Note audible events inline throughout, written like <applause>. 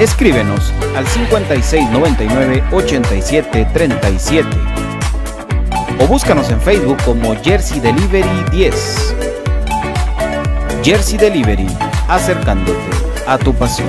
Escríbenos al 5699-8737 o búscanos en Facebook como Jersey Delivery 10. Jersey Delivery, acercándote a tu pasión.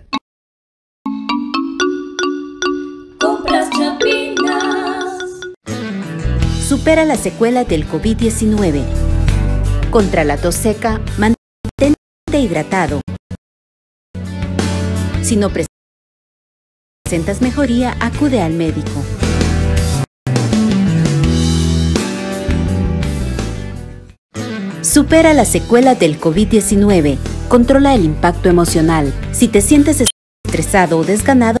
Supera las secuelas del COVID-19. Contra la tos seca, mantente hidratado. Si no presentas mejoría, acude al médico. Supera las secuelas del COVID-19. Controla el impacto emocional. Si te sientes estresado o desganado,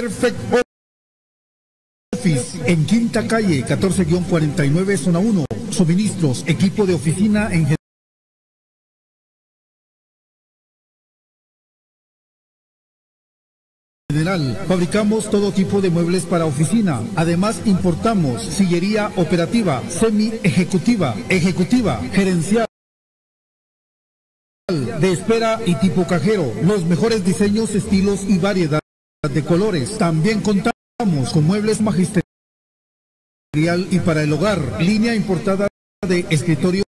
Perfect Office en Quinta Calle, 14-49, zona 1. Suministros, equipo de oficina en general. Fabricamos todo tipo de muebles para oficina. Además, importamos sillería operativa, semi-ejecutiva, ejecutiva, gerencial de espera y tipo cajero. Los mejores diseños, estilos y variedad de colores. También contamos con muebles magisteriales y para el hogar. Línea importada de escritorio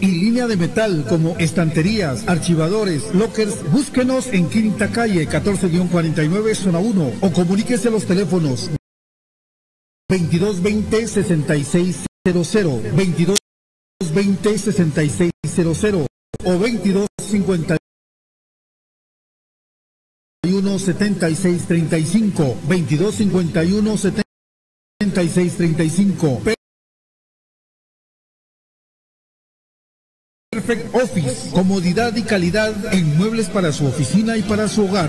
y línea de metal como estanterías, archivadores, lockers, búsquenos en Quinta Calle 14-49 Zona 1 o comuníquese a los teléfonos 2220 6600 2220 6600 o 2251 7635 2251 7635 Perfect Office, comodidad y calidad en muebles para su oficina y para su hogar.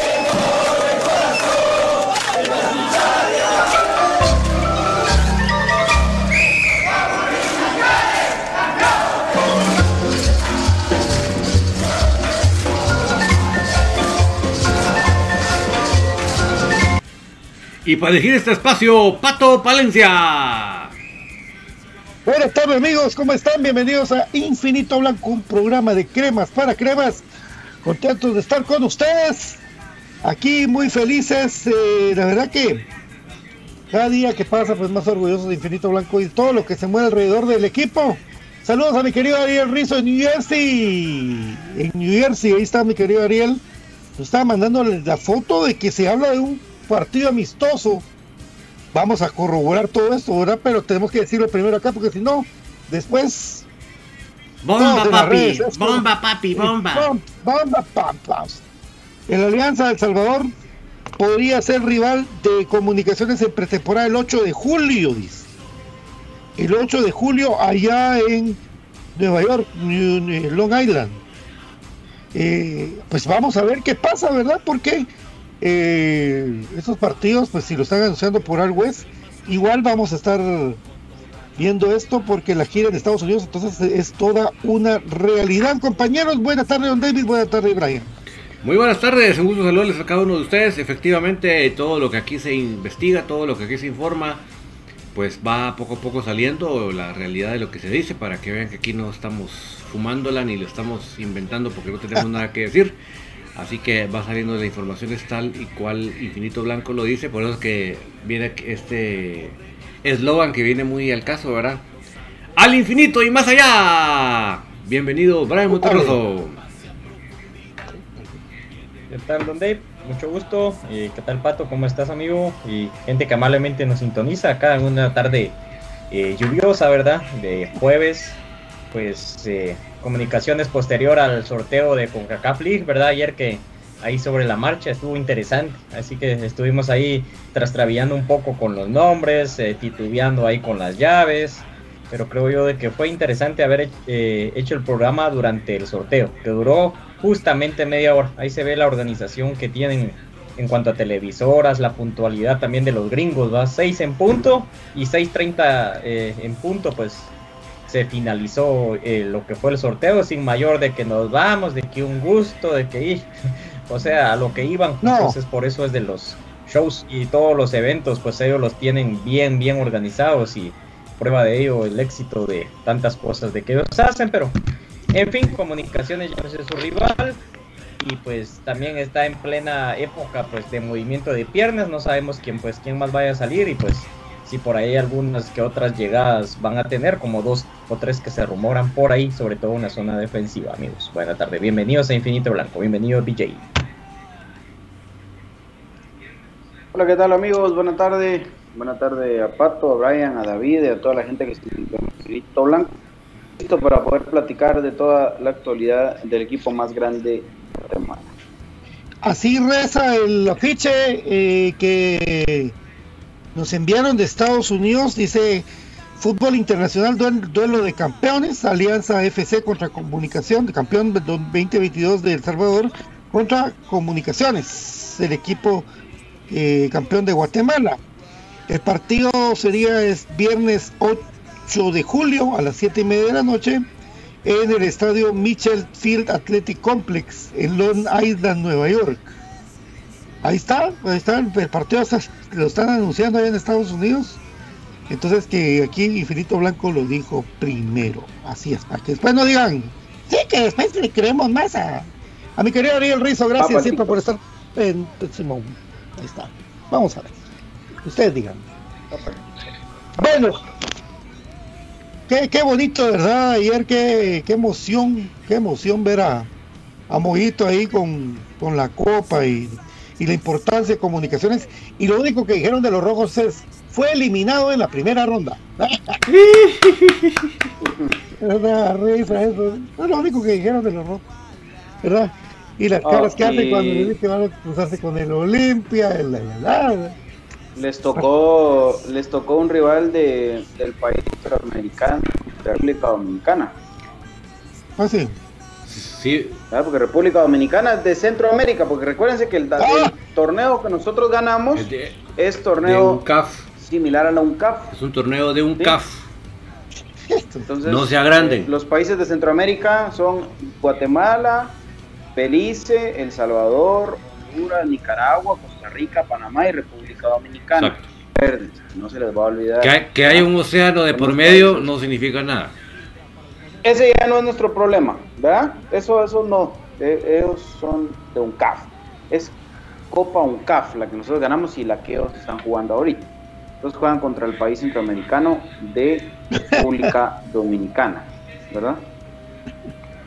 Y para elegir este espacio, Pato Palencia. Buenas tardes amigos, ¿cómo están? Bienvenidos a Infinito Blanco, un programa de cremas para cremas. Contentos de estar con ustedes. Aquí muy felices. Eh, la verdad que cada día que pasa, pues más orgullosos de Infinito Blanco y todo lo que se mueve alrededor del equipo. Saludos a mi querido Ariel Rizzo en New Jersey. En New Jersey, ahí está mi querido Ariel. Nos estaba mandando la foto de que se habla de un partido amistoso. Vamos a corroborar todo esto, ¿verdad? Pero tenemos que decirlo primero acá porque si no, después. Bomba, papi. redes, Bomba, papi, bomba. Bom- Bomba, pam, Alianza del Salvador podría ser rival de comunicaciones en pretemporada el 8 de julio, dice. El 8 de julio allá en Nueva York, Long Island. Eh, pues vamos a ver qué pasa, ¿verdad? Porque eh, esos partidos, pues si lo están anunciando por algo es, igual vamos a estar viendo esto porque la gira en Estados Unidos entonces es toda una realidad. Compañeros, buenas tardes, don David, buenas tardes, Brian. Muy buenas tardes, un gusto saludarles a cada uno de ustedes. Efectivamente, todo lo que aquí se investiga, todo lo que aquí se informa, pues va poco a poco saliendo la realidad de lo que se dice para que vean que aquí no estamos fumándola ni lo estamos inventando porque no tenemos nada que decir. <laughs> Así que va saliendo la información es tal y cual Infinito Blanco lo dice, por eso es que viene este eslogan que viene muy al caso, ¿verdad? Al infinito y más allá. Bienvenido, Brian Monterroso. ¿Qué tal, Don Dave? Mucho gusto. Eh, ¿Qué tal, Pato? ¿Cómo estás, amigo? Y gente que amablemente nos sintoniza acá en una tarde eh, lluviosa, ¿verdad? De jueves. Pues eh, comunicaciones posterior al sorteo de CONCACAF League, ¿verdad? Ayer que ahí sobre la marcha estuvo interesante. Así que estuvimos ahí trastrabillando un poco con los nombres, eh, titubeando ahí con las llaves. Pero creo yo de que fue interesante haber eh, hecho el programa durante el sorteo, que duró justamente media hora. Ahí se ve la organización que tienen en cuanto a televisoras, la puntualidad también de los gringos, va 6 en punto y 6.30 eh, en punto, pues se finalizó eh, lo que fue el sorteo sin mayor de que nos vamos, de que un gusto, de que ir, <laughs> o sea, a lo que iban. Entonces por eso es de los shows y todos los eventos, pues ellos los tienen bien, bien organizados y prueba de ello el éxito de tantas cosas de que ellos hacen, pero en fin, comunicaciones ya no es su rival y pues también está en plena época pues de movimiento de piernas, no sabemos quién pues quién más vaya a salir y pues si por ahí algunas que otras llegadas van a tener, como dos o tres que se rumoran por ahí, sobre todo en la zona defensiva, amigos. Buenas tardes, bienvenidos a Infinito Blanco, bienvenido BJ. Hola, ¿qué tal amigos? Buenas tardes. Buenas tardes a Pato, a Brian, a David y a toda la gente que está en Infinito Blanco. Listo para poder platicar de toda la actualidad del equipo más grande de Guatemala. Así reza el afiche eh, que nos enviaron de Estados Unidos, dice Fútbol Internacional, duelo de campeones, Alianza FC contra Comunicación, de campeón 2022 de El Salvador contra Comunicaciones, el equipo eh, campeón de Guatemala. El partido sería es viernes 8 de julio a las 7 y media de la noche en el estadio Mitchell Field Athletic Complex en Long Island, Nueva York. Ahí está, ahí está, el partido lo están anunciando allá en Estados Unidos. Entonces que aquí Infinito Blanco lo dijo primero. Así es, para que después no digan, sí, que después le creemos más a, a mi querido Ariel Rizo. Gracias siempre por estar en Simón. Ahí está. Vamos a ver. Ustedes digan. Bueno. Qué, qué bonito, ¿verdad? Ayer qué, qué emoción, qué emoción ver a, a Mojito ahí con, con la copa y y la importancia de comunicaciones. Y lo único que dijeron de los rojos es, fue eliminado en la primera ronda. <laughs> una risa eso. Es lo único que dijeron de los rojos. ¿Verdad? Y las caras que hacen cuando les que van a cruzarse con el Olimpia, el, les tocó les tocó un rival de, del país centroamericano, República Dominicana. Ah, sí. Sí. Porque República Dominicana es de Centroamérica, porque recuérdense que el, ¡Ah! torneo que nosotros ganamos es torneo similar a la UNCAF. Es un torneo de UNCAF. Entonces, no sea grande. Eh, los países de Centroamérica son Guatemala, Belice, El Salvador, Honduras, Nicaragua, Costa Rica, Panamá y República Dominicana. No se les va a olvidar. Que que hay un océano de por medio no significa nada ese ya no es nuestro problema, ¿verdad? Eso, eso no, e, ellos son de un CAF. Es Copa UNCAF la que nosotros ganamos y la que ellos están jugando ahorita. Entonces juegan contra el país centroamericano de República <laughs> Dominicana, ¿verdad?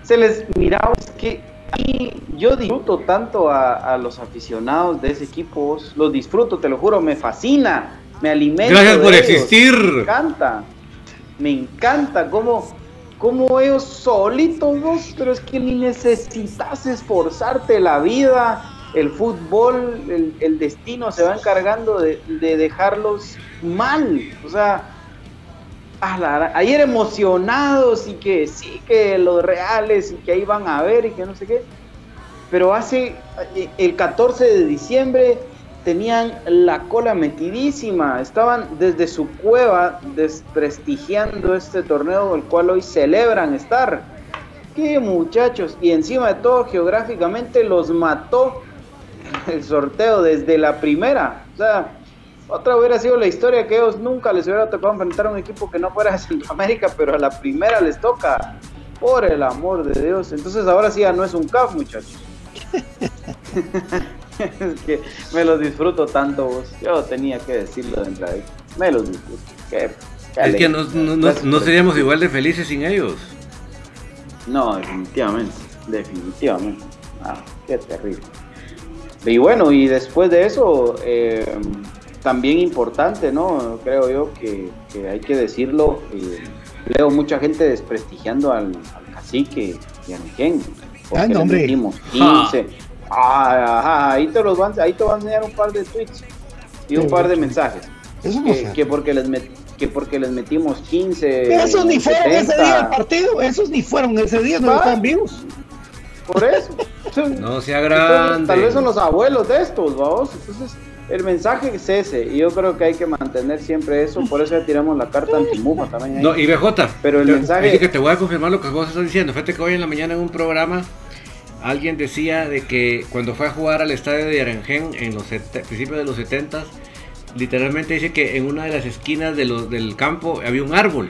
Se les miraba, es que y yo disfruto tanto a, los aficionados de ese equipo, los disfruto, te lo juro, me fascina, me alimenta. Gracias por existir. Me encanta, me encanta cómo como ellos solitos vos, pero es que ni necesitas esforzarte la vida, el fútbol, el, destino se va encargando de, dejarlos mal, o sea, ayer emocionados y que sí, que los reales y que ahí van a ver y que no sé qué, pero hace el 14 de diciembre tenían la cola metidísima, estaban desde su cueva desprestigiando este torneo, el cual hoy celebran estar. Qué muchachos, y encima de todo geográficamente los mató <laughs> el sorteo desde la primera. O sea, otra hubiera sido la historia que ellos nunca les hubiera tocado enfrentar a un equipo que no fuera de <laughs> Centroamérica, pero a la primera les toca. Por el amor de Dios. Entonces ahora sí ya no es un CAF, muchachos. <laughs> es que me los disfruto tanto vos. Yo tenía que decirlo de entrada. Me los disfruto. es que no, seríamos igual de felices sin ellos. No, definitivamente. Definitivamente. Ah, qué terrible. Y bueno, y después de eso, eh, también importante, ¿no? Creo yo que, hay que decirlo. Eh, leo mucha gente desprestigiando al, cacique y a Nequén. Porque Ay, hombre. 15, Ah, ahí te los van, ahí te van a enseñar un par de tweets y un par de mensajes. que, porque les que porque les metimos 15. Esos ni fueron ese día del partido, esos ni fueron ese día, no están vivos. Por eso. No sea Entonces, grande. tal vez son los abuelos de estos, vamos. Entonces, el mensaje es ese. Y yo creo que hay que mantener siempre eso. Por eso ya tiramos la carta antimufa también. ahí. No, y BJ, Pero el te- mensaje- dije que te voy a confirmar lo que vos estás diciendo. Fíjate que hoy en la mañana en un programa alguien decía de que cuando fue a jugar al estadio de Aranjén en los principios de los 70 literalmente dice que en una de las esquinas de los- del campo había un árbol.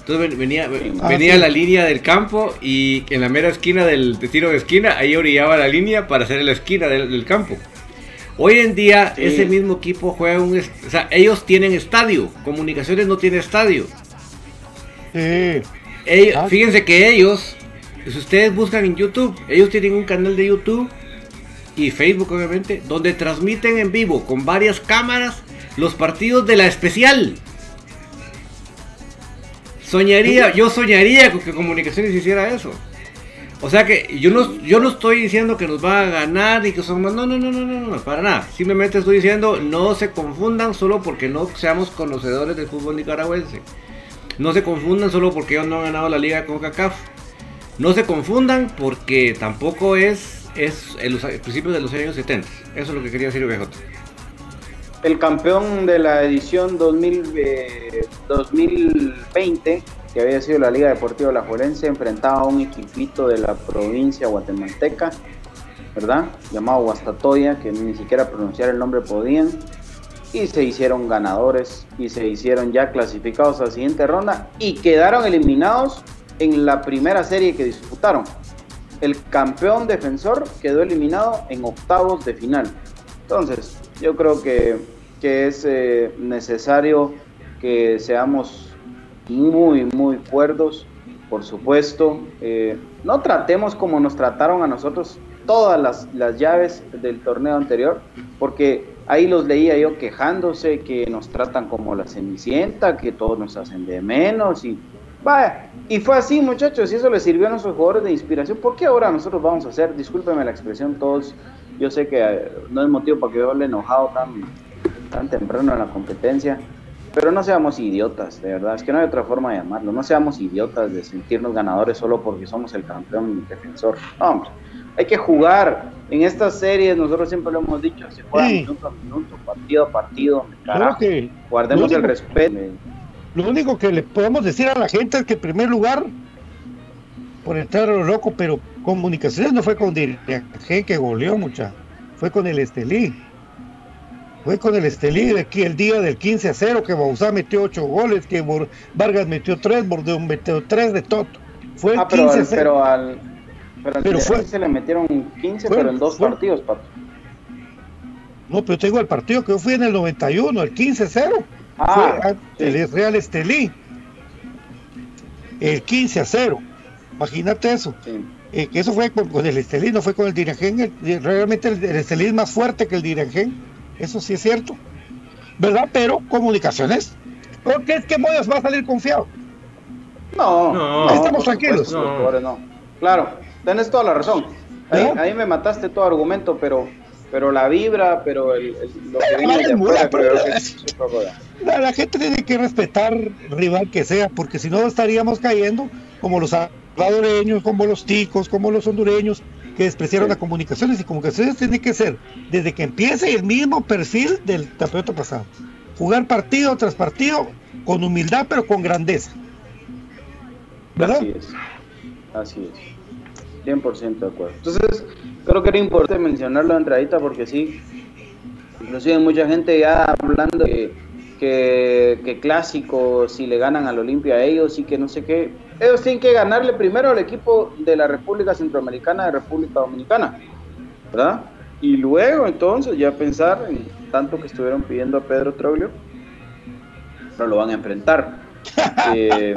Entonces ven- venía, Ah, venía sí. la línea del campo y en la mera esquina del de tiro de esquina, ahí orillaba la línea para hacer la esquina del, del campo. Hoy en día Sí. ese mismo equipo juega un... O sea, ellos tienen estadio, Comunicaciones no tiene estadio. Sí. Ellos- Ah. Fíjense que ellos, si ustedes buscan en YouTube, ellos tienen un canal de YouTube y Facebook obviamente, donde transmiten en vivo con varias cámaras los partidos de la especial. Soñaría, yo soñaría con que Comunicaciones hiciera eso. O sea que yo no, yo no estoy diciendo que nos va a ganar y que somos... No, no, no, no, no, no, para nada. Simplemente estoy diciendo no se confundan solo porque no seamos conocedores del fútbol nicaragüense. No se confundan solo porque ellos no han ganado la liga con CACAF. No se confundan porque tampoco es, es el, el principio de los años 70. Eso es lo que quería decir BJ. El campeón de la edición 2000, eh, 2020, que había sido la Liga Deportiva Alajuelense, enfrentaba a un equipito de la provincia guatemalteca, ¿verdad? Llamado Guastatoya, que ni siquiera pronunciar el nombre podían. Y se hicieron ganadores y se hicieron ya clasificados a la siguiente ronda y quedaron eliminados en la primera serie que disputaron. El campeón defensor quedó eliminado en octavos de final. Entonces, yo creo que, que es eh, necesario que seamos muy, muy cuerdos, por supuesto. Eh, no tratemos como nos trataron a nosotros todas las, las llaves del torneo anterior, porque ahí los leía yo quejándose que nos tratan como la cenicienta, que todos nos hacen de menos y vaya, y fue así muchachos, y eso les sirvió a nuestros jugadores de inspiración. ¿Por qué ahora nosotros vamos a hacer, discúlpeme la expresión todos, yo sé que eh, no es motivo para que yo hable enojado tan, tan temprano en la competencia, pero no seamos idiotas, de verdad, es que no hay otra forma de llamarlo, no seamos idiotas de sentirnos ganadores solo porque somos el campeón defensor. No, hombre, hay que jugar. En estas series, nosotros siempre lo hemos dicho, se juega Sí. minuto a minuto, partido a partido. Carajo, que guardemos el respeto. Lo único que le podemos decir a la gente es que en primer lugar, por entrar a lo loco, pero comunicaciones no fue con Dirigente que goleó mucha, fue con el Estelí. Fue con el Estelí de aquí el día del 15 a 0, que Bausá metió 8 goles, que Vargas metió 3, Bordeaux metió 3 de todo. Fue el Ah, pero 15 a al, 0. pero al, pero al Pero fue- se le metieron 15, fue- pero en dos fue- partidos, pato. No, pero tengo el partido que yo fui en el 91, el 15 a 0. Ah, fue sí. el Real Estelí. El 15 a 0. Imagínate eso. Sí. Eh, que eso fue con, con el Estelí, no fue con el Dirangén. Realmente el, el Estelí es más fuerte que el Dirangén. Eso sí es cierto. ¿Verdad? Pero comunicaciones. Porque es que Moyas va a salir confiado. No, No. no, Estamos por tranquilos. supuesto, No. jugadores no. Claro, tenés toda la razón. Ahí, ¿No? ahí me mataste todo argumento, pero pero la vibra, pero el, el- lo que Pero vale, pero- creo que es. La, la gente tiene que respetar rival que sea, porque si no estaríamos cayendo como los salvadoreños, como los ticos, como los hondureños, que despreciaron Sí. a comunicaciones. Y comunicaciones tiene que ser, desde que empiece, el mismo perfil del campeonato pasado. Jugar partido tras partido con humildad, pero con grandeza. ¿Verdad? Así es. Así es. 100% de acuerdo. Entonces, creo que era importante mencionarlo de entradita porque sí, inclusive mucha gente ya hablando que, que, que clásico, si le ganan al Olimpia a ellos y que no sé qué. Ellos tienen que ganarle primero al equipo de la República Centroamericana de República Dominicana, ¿verdad? Y luego entonces ya pensar en tanto que estuvieron pidiendo a Pedro Troglio, pero lo van a enfrentar. <laughs> Eh,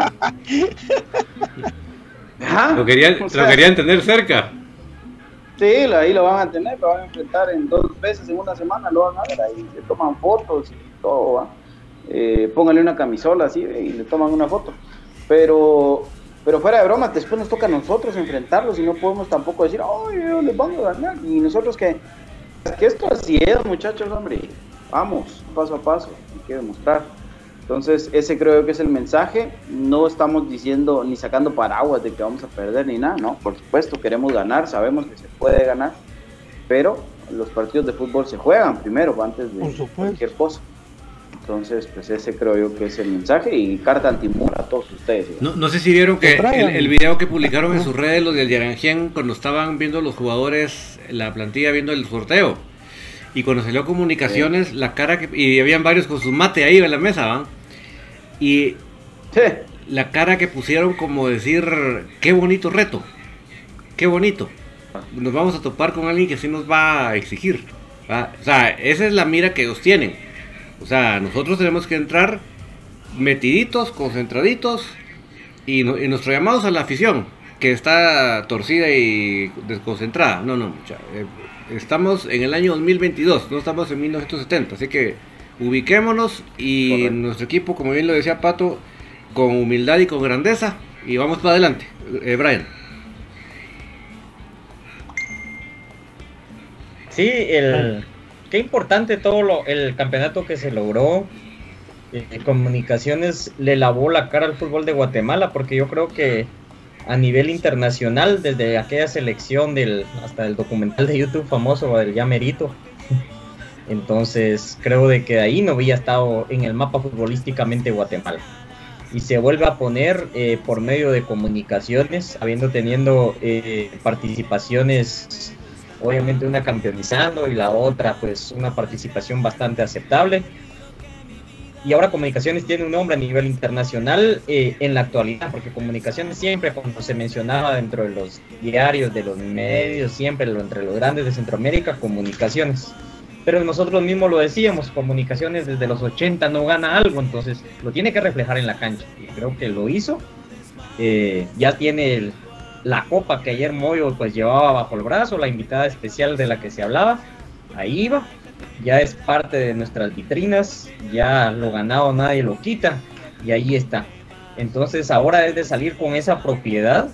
ajá, Lo querían, o lo querían tener cerca. Sí, ahí lo van a tener, lo van a enfrentar en dos veces en una semana, lo van a ver ahí, se toman fotos y todo, ¿va? Eh, póngale una camisola así y le toman una foto. Pero, pero fuera de bromas, después nos toca a nosotros enfrentarlos y no podemos tampoco decir, ay, ellos les van a ganar. Y nosotros que, que esto así es, muchachos, hombre, vamos, paso a paso, hay que demostrar. Entonces, ese creo que es el mensaje. No estamos diciendo ni sacando paraguas de que vamos a perder ni nada, no. Por supuesto, queremos ganar, sabemos que se puede ganar, pero los partidos de fútbol se juegan primero antes de cualquier cosa. Entonces, pues ese creo yo que es el mensaje y carta antimur a todos ustedes. No, no sé si vieron que el video que publicaron en sus redes los del Yaranjian cuando estaban viendo los jugadores, la plantilla viendo el sorteo. Y cuando salió comunicaciones, la cara que. Y habían varios con su mate ahí en la mesa, ¿van? Y Sí. la cara que pusieron como decir, qué bonito reto, qué bonito. Nos vamos a topar con alguien que sí nos va a exigir. O sea, esa es la mira que ellos tienen. O sea, nosotros tenemos que entrar metiditos, concentraditos y, no- y nuestro llamado es a la afición, que está torcida y desconcentrada. No, no, mucha. eh, estamos en el año 2022, no estamos en 1970, así que ubiquémonos y Correcto. nuestro equipo, como bien lo decía Pato, con humildad y con grandeza y vamos para adelante. Eh, Brian. Sí, el, qué importante todo lo, el campeonato que se logró. Eh, Comunicaciones le lavó la cara al fútbol de Guatemala porque yo creo que a nivel internacional, desde aquella selección del hasta el documental de YouTube famoso del Ya Merito, entonces creo de que ahí no había estado en el mapa futbolísticamente Guatemala. Y se vuelve a poner eh, por medio de comunicaciones, habiendo teniendo eh, participaciones obviamente una campeonizando y la otra pues una participación bastante aceptable. Y ahora Comunicaciones tiene un nombre a nivel internacional eh, en la actualidad, porque Comunicaciones siempre cuando se mencionaba dentro de los diarios, de los medios, siempre lo- entre los grandes de Centroamérica, Comunicaciones. Pero nosotros mismos lo decíamos, Comunicaciones desde los 80 no gana algo, entonces lo tiene que reflejar en la cancha. Y creo que lo hizo. Eh, ya tiene la copa que ayer Moyo pues llevaba bajo el brazo, la invitada especial de la que se hablaba, ahí va, ya es parte de nuestras vitrinas, ya lo ganado nadie lo quita y ahí está. Entonces ahora es de salir con esa propiedad,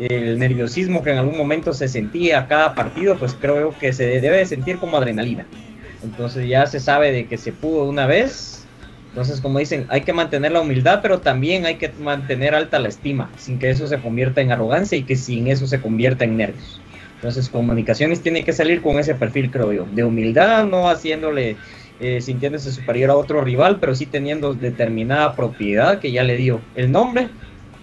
el nerviosismo que en algún momento se sentía a cada partido, pues creo que se debe de sentir como adrenalina. Entonces ya se sabe de que se pudo una vez. Entonces, como dicen, hay que mantener la humildad, pero también hay que mantener alta la estima, sin que eso se convierta en arrogancia y que sin eso se convierta en nervios. Entonces, comunicaciones tiene que salir con ese perfil, creo yo, de humildad, no haciéndole, eh, sintiéndose superior a otro rival, pero sí teniendo determinada propiedad que ya le dio el nombre,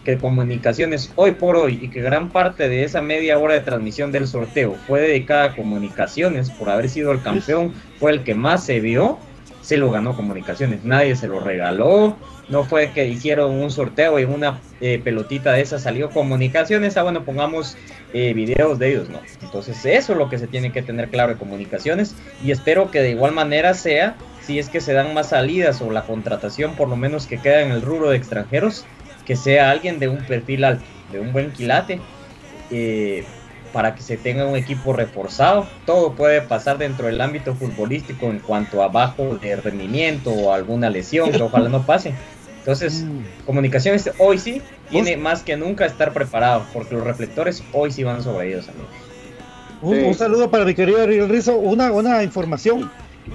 que comunicaciones hoy por hoy y que gran parte de esa media hora de transmisión del sorteo fue dedicada a comunicaciones por haber sido el campeón, fue el que más se vio, se lo ganó comunicaciones, nadie se lo regaló, no fue que hicieron un sorteo y una eh, pelotita de esa salió comunicaciones, ah bueno, pongamos eh, videos de ellos, no. Entonces eso es lo que se tiene que tener claro de comunicaciones y espero que de igual manera sea, si es que se dan más salidas o la contratación por lo menos que queda en el rubro de extranjeros, que sea alguien de un perfil alto, de un buen quilate, eh, para que se tenga un equipo reforzado. Todo puede pasar dentro del ámbito futbolístico en cuanto a bajo de rendimiento o alguna lesión, que ojalá no pase. Entonces, <laughs> comunicaciones hoy sí tiene más que nunca estar preparado, porque los reflectores hoy sí van sobre ellos, amigos. Un, Sí. un saludo para mi querido Ariel Rizo. Una, una información.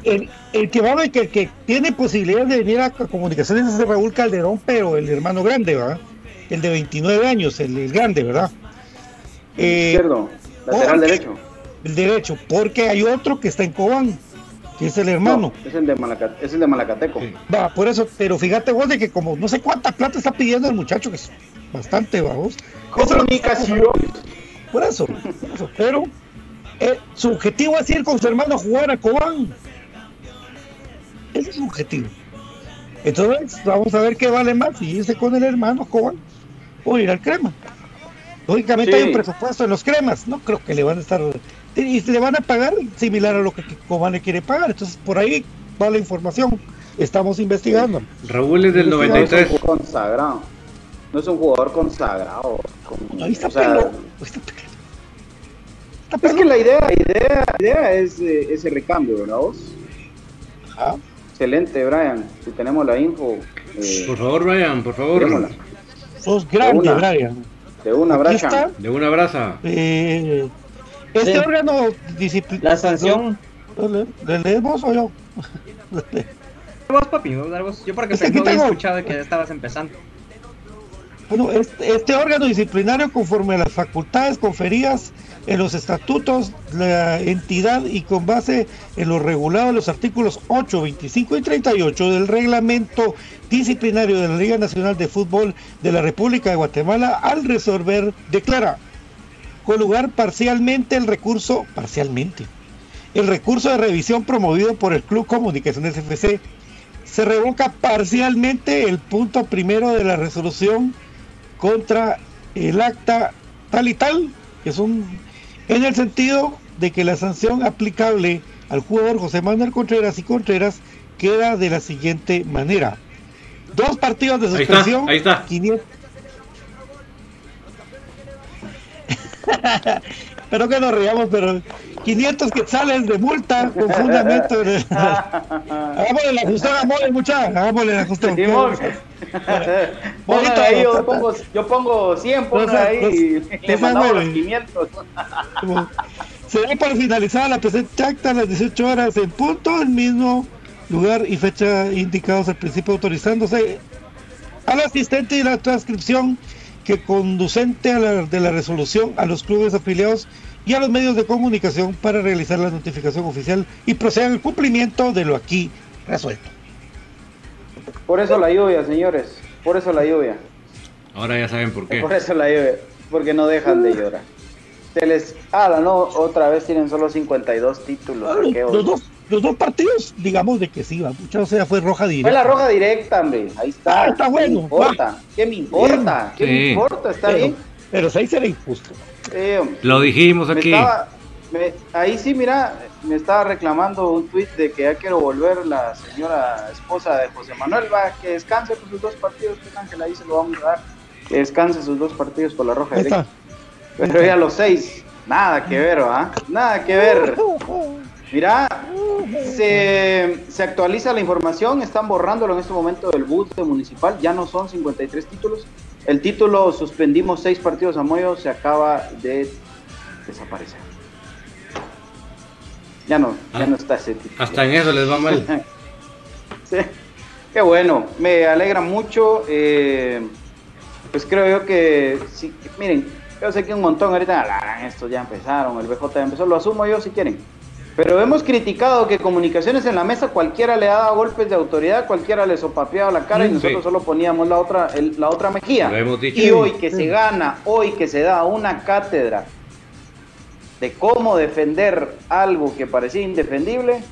El, el que va a ver que, que tiene posibilidad de venir a comunicaciones es Raúl Calderón, pero el hermano grande, ¿verdad? El de 29 años, el, el grande, ¿verdad? Eh, Izquierdo, lateral porque- derecho. el derecho, porque hay otro que está en Cobán, que es el hermano. No, es el de, es el de Malacateco. Sí. Va, por eso, pero fíjate vos de que como no sé cuánta plata está pidiendo el muchacho, que es bastante bajos. Comunicación. Por eso, por eso. Pero eh, su objetivo es ir con su hermano a jugar a Cobán. Ese es su objetivo. Entonces, vamos a ver qué vale más, si irse con el hermano a Cobán o ir al crema. Lógicamente Sí. hay un presupuesto en los cremas, no creo que le van a estar y le van a pagar similar a lo que Cobán le quiere pagar. Entonces, por ahí va la información. Estamos investigando. Raúl es del No es 93. un jugador consagrado. No es un jugador consagrado. como- Ahí está o sea, pelo. Está pelo. Está Es que la idea, la idea, la idea es eh, ese recambio, ¿verdad vos? Ah, Excelente, Brian. Si tenemos la info, eh, Por favor, Brian, por favor. démosla. sos grande, una. Brian. De una está. De una brasa. Eh, este Sí. órgano disciplinario. La sanción, ¿Le, le leemos o yo? <laughs> vos, papi, vos. Yo porque Es que pensé, había escuchado que ya estabas empezando. Bueno, este, órgano disciplinario, conforme a las facultades conferidas en los estatutos, la entidad y con base en lo regulado en los artículos 8, 25 y 38 del reglamento disciplinario de la Liga Nacional de Fútbol de la República de Guatemala, al resolver, declara con lugar parcialmente el recurso, parcialmente, el recurso de revisión promovido por el Club Comunicaciones FC. Se revoca parcialmente el punto primero de la resolución contra el acta tal y tal, que es un en el sentido de que la sanción aplicable al jugador José Manuel Contreras y Contreras queda de la siguiente manera. Dos partidos de Ahí está, suspensión, ahí está. 500 <laughs> Espero que nos riamos, pero 500 quetzales de multa con fundamento. <laughs> Hagámosle la ajustón a Mole, muchacha. Hagámosle la. Simón. <laughs> Bonito. Ahí, yo pongo, yo pongo 100, pongan No sé, ahí y sé, mandamos los güey. 500. Se da por finalizada la presente acta a las 18 horas en punto, el mismo lugar y fecha indicados al principio, autorizándose al asistente y la transcripción que conducente a la, de la resolución a los clubes afiliados y a los medios de comunicación para realizar la notificación oficial y procedan al cumplimiento de lo aquí resuelto. Por eso la lluvia, señores. Por eso la lluvia. Ahora ya saben por qué. Por eso la lluvia. Porque no dejan de llorar. Se les. Ah, no, otra vez tienen solo 52 títulos. Ah, Los, dos, los dos partidos, digamos de que sí, va, mucha, o sea, fue roja directa. Fue la roja directa, hombre. Ahí está. Ah, está ¿Qué bueno, me importa? ¿Qué me importa? ¿Qué Sí. me importa? Está pero, bien. pero seis era injusto. Eh. Lo dijimos Me aquí. estaba- me- ahí sí, mira, me estaba reclamando un tuit de que ya quiero volver la señora esposa de José Manuel, va, que descanse por sus dos partidos, que Ángel ahí se lo vamos a dar, que descanse sus dos partidos por la roja está. Pero ya los seis, nada que ver, ¿va? Nada que ver. Mira, se, se actualiza la información, están borrándolo en este momento del bus de municipal, ya no son 53 títulos. El título suspendimos seis partidos a Moyo, se acaba de desaparecer. Ya no, ya Ah. no está ese título. Hasta en eso les va mal. <laughs> Sí. Qué bueno, me alegra mucho. eh, pues creo yo que, sí, miren, yo sé que un montón ahorita, "Ah, estos ya empezaron, el BJ ya empezó, lo asumo yo si quieren. Pero hemos criticado que comunicaciones en la mesa cualquiera le daba golpes de autoridad, cualquiera le sopapeaba la cara y nosotros sí. solo poníamos la otra, el- la otra mejilla. Lo hemos dicho. Y hoy que se gana, hoy que se da una cátedra de cómo defender algo que parecía indefendible,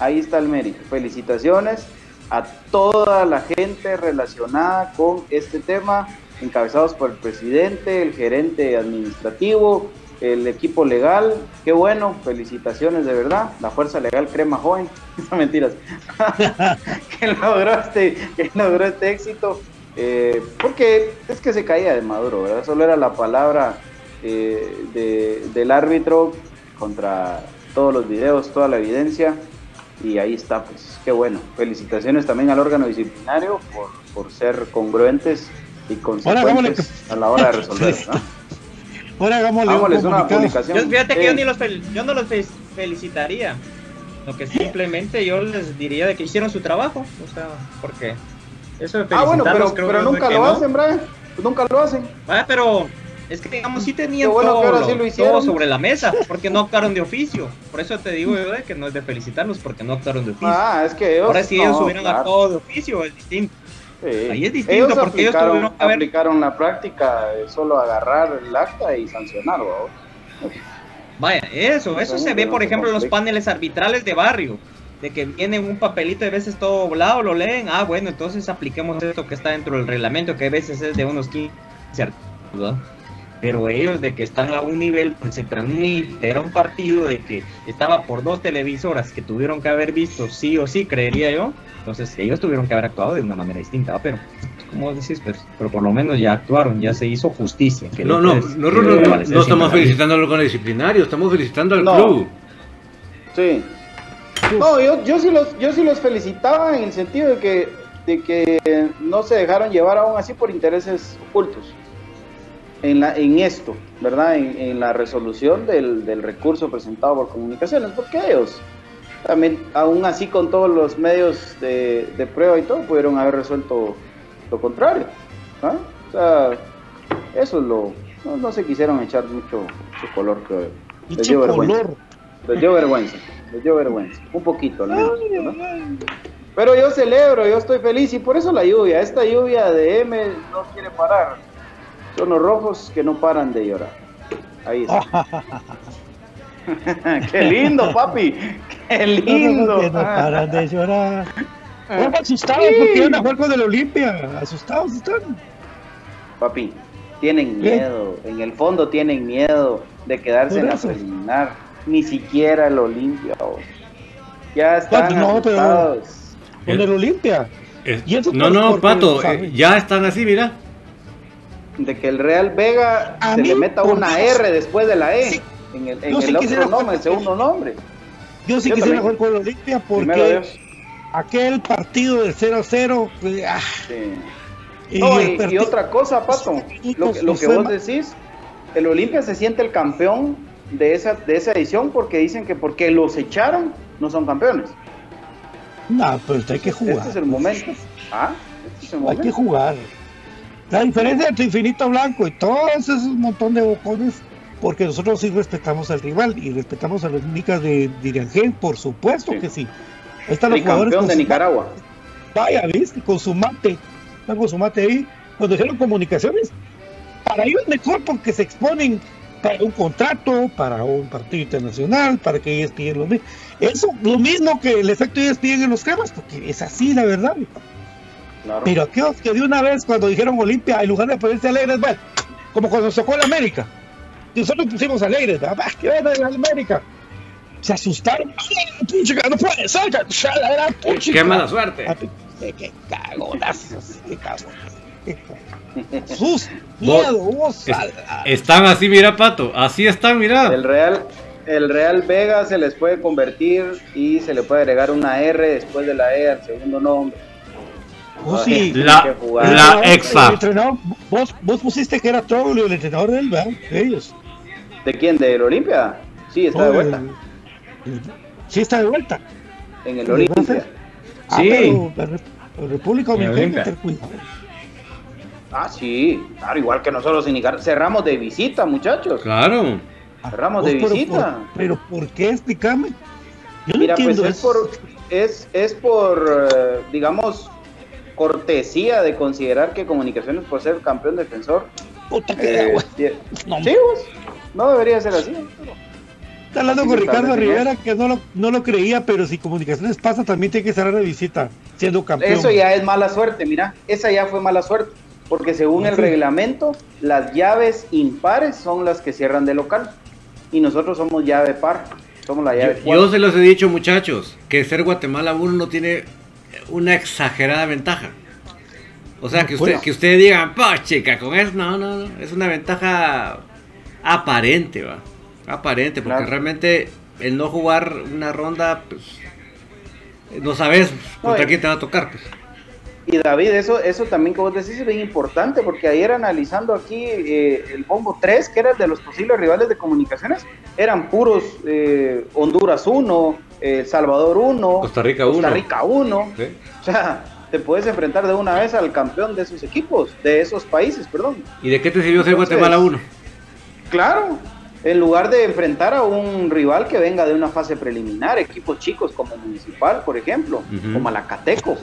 ahí está el mérito. Felicitaciones a toda la gente relacionada con este tema, encabezados por el presidente, el gerente administrativo, el equipo legal. Qué bueno, felicitaciones de verdad. La Fuerza Legal Crema Joven, <laughs> no mentiras, <laughs> que logró este, que logró este éxito. Eh, porque es que se caía de Maduro, ¿verdad? Solo era la palabra eh, de- del árbitro contra todos los videos, toda la evidencia. Y ahí está, pues qué bueno. Felicitaciones también al órgano disciplinario por, por ser congruentes y consecuentes a la hora de <laughs> resolver. ¿no? Ahora hagámosle un una publicación. Yo, fíjate que yo, ni los fel- yo no los fe- felicitaría. Lo que simplemente yo les diría de que hicieron su trabajo. O sea, porque eso de Ah, bueno, pero, creo pero que nunca lo no. hacen, Brian. Nunca lo hacen. Ah, pero es que digamos sí tenían bueno todo, que ahora lo- sí lo hicieron. todo sobre la mesa, porque no actuaron de oficio. Por eso te digo yo de que no es de felicitarlos porque no actuaron de oficio. Ah, es que ellos. Ahora si ellos no, hubieran claro. actuado de oficio es distinto. Sí. Ahí es distinto, ellos porque ellos aplicaron, tuvieron que haber- aplicaron la práctica de solo agarrar el acta y sancionar, ¿va? Vaya, eso, eso se ve, por ejemplo, en los paneles arbitrales de barrio, de que viene un papelito de veces todo doblado, lo leen, ah, bueno, entonces apliquemos esto que está dentro del reglamento, que a veces es de unos 15 artículos, ¿verdad? Pero ellos de que están a un nivel, pues se transmite, era un partido de que estaba por dos televisoras que tuvieron que haber visto sí o sí, creería yo, entonces ellos tuvieron que haber actuado de una manera distinta, pero como decís, pues, pero por lo menos ya actuaron, ya se hizo justicia. que No, no, es- no, no, no estamos felicitando al órgano disciplinario, estamos felicitando al No. club. Sí. No, yo, yo, sí los, yo sí los felicitaba en el sentido de que, de que no se dejaron llevar aún así por intereses ocultos en, la, en esto, ¿verdad? En, en la resolución del, del recurso presentado por comunicaciones, porque ellos, también, aún así con todos los medios de, de prueba y todo, pudieron haber resuelto lo contrario. ¿ah? O sea, eso es lo... No, no se quisieron echar mucho su color, yo. Les dio vergüenza. color. Les dio vergüenza. Les dio vergüenza. Un poquito al menos. ¿no? Pero yo celebro, yo estoy feliz y por eso la lluvia. Esta lluvia de M no quiere parar. Son los rojos que no paran de llorar. Ahí está. <laughs> <laughs> Qué lindo, papi. Qué <laughs> lindo. Que no paran de llorar. <laughs> Bueno, asustados porque iban a jugar con el Olimpia. Asustados están. Papi, tienen ¿Qué? miedo. En el fondo tienen miedo de quedarse en la preliminar. Ni siquiera el Olimpia. oh. Ya están No, pero- asustados. Con el Olimpia. Es- Y eso no, no, Pato, eh, ya están así, mira. de que el Real Vega A se mí, le meta una. R después de la E Sí. En el, en Yo sí el otro nombre, el segundo nombre. Yo sí Yo quisiera también. jugar con el Olimpia porque aquel partido del 0-0. pues, ah, Sí. y No, y, otra cosa, Pato, lo, que- lo que fue vos decís, el Olimpia se siente el campeón de esa, de esa edición porque dicen que porque los echaron no son campeones. No, pero hay que jugar. Este es el momento. Ah, este es el Hay que jugar. La diferencia entre Infinito Blanco y todos esos montón de bocones, porque nosotros sí respetamos al rival y respetamos a los micas de Dirangén, por supuesto Sí. que sí. Ahí están los jugadores de su Nicaragua. Vaya, ¿viste? Con su mate. Están con su mate ahí. Cuando dijeron comunicaciones, para ellos es mejor porque se exponen para un contrato, para un partido internacional, para que ellos piden lo mismo. Eso, lo mismo que el efecto ellos piden en los cremas, porque es así la verdad. Claro. Pero aquellos que de una vez cuando dijeron Olimpia, en lugar de ponerse alegres, bueno, como cuando se fue el América. Nosotros pusimos alegres, ¿verdad? Ah, que venga el América. Se asustaron. ¡Ay, puchica, no puede ser! Qué mala suerte. Ah, ¡Qué, qué cagonazos! ¡Qué cagonazos! ¡Sus! ¡Miedo! vos, Es- están así, mira, Pato. Así están, mira. El Real, el Real Vega se les puede convertir y se le puede agregar una R después de la E al segundo nombre. Ay, sí. La-. El la entrenador- exa. el vos, vos pusiste que era Troglio el entrenador de él, ¿verdad? De ellos. ¿De quién? ¿Del Olimpia? Sí, está de No, vuelta. el- el- Sí, está de vuelta. En el ¿Lo va a Olimpia. Ah, Sí. República En el Dominicana. Ah, sí. Claro, igual que nosotros en Nicaragua. Cerramos de visita, muchachos. Claro. Cerramos Vos, de pero visita. por- Pero, ¿por qué? Explícame. Yo no Mira, pues entiendo es eso. por, es, es por, eh, digamos, cortesía de considerar que Comunicaciones, por ser campeón defensor, Puta que eh, No, sí, pues, no debería ser así. Está hablando así con Ricardo Rivera que no lo, no lo creía, pero si Comunicaciones pasa también tiene que cerrar de visita, siendo campeón. Eso ya es mala suerte, mira, esa ya fue mala suerte, porque según el reglamento, las llaves impares son las que cierran de local y nosotros somos llave par, somos la llave Yo, yo se los he dicho, muchachos, que ser Guatemala 1 no tiene una exagerada ventaja. O sea, que usted, que ustedes digan, pues chica, con eso, no, no, no, es una ventaja aparente, va. Aparente, porque Claro. realmente el no jugar una ronda, pues, no sabes contra quién te va a tocar, pues. Y David, eso, eso también que vos decís es bien importante, porque ayer analizando aquí eh, el Bombo 3, que era el de los posibles rivales de comunicaciones, eran puros eh, Honduras 1, El Salvador 1, Costa Rica Costa 1. Rica 1. ¿sí? O sea, te puedes enfrentar de una vez al campeón de esos equipos, de esos países, perdón. ¿Y de qué te sirvió ser Guatemala 1? Claro, en lugar de enfrentar a un rival que venga de una fase preliminar, equipos chicos como Municipal, por ejemplo, Ujú. o Malacateco,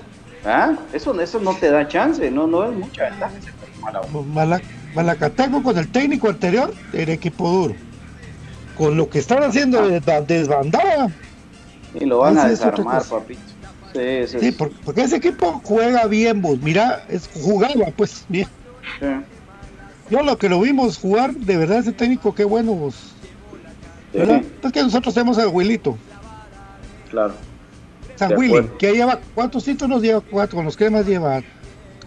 ¿ah? eso, eso no te da chance, no, no es mucha ventaja. ese Guatemala. Mala- Malacateco con el técnico anterior era equipo duro. Con lo que están haciendo Ah. de de desbandada, Y lo van a desarmar, papito. Sí, sí, porque ese equipo juega bien, vos. Mira, es, jugaba pues bien. sí, Yo lo que lo vimos jugar, de verdad, ese técnico, qué bueno vos. sí, ¿Verdad? Pues que nosotros tenemos a Wilito, claro. San De Willy, acuerdo. que lleva cuántos títulos lleva cuatro, con los cremas lleva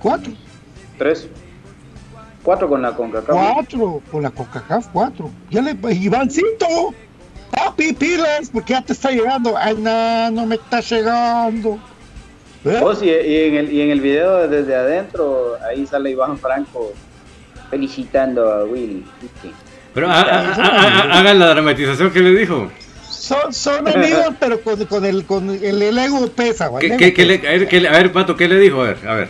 cuatro, Tres. Cuatro con la CONCACAF. cuatro, con la Coca-Cola cuatro. Ya le Ivancito, papi, pilas, porque ya te está llegando. Ay, no, no me está llegando. ¿Verdad? Vos, y, y en el, y en el video desde adentro, ahí sale Iván Franco felicitando a Willy. ¿viste? Pero ha- hagan la dramatización que le dijo. son, son <laughs> amigos, pero con, con el, con el, el ego pesa, güey. ¿Qué, el ego qué- qué le- pesa. a, ver, qué le- a ver, Pato, ¿qué le dijo? A ver, a ver.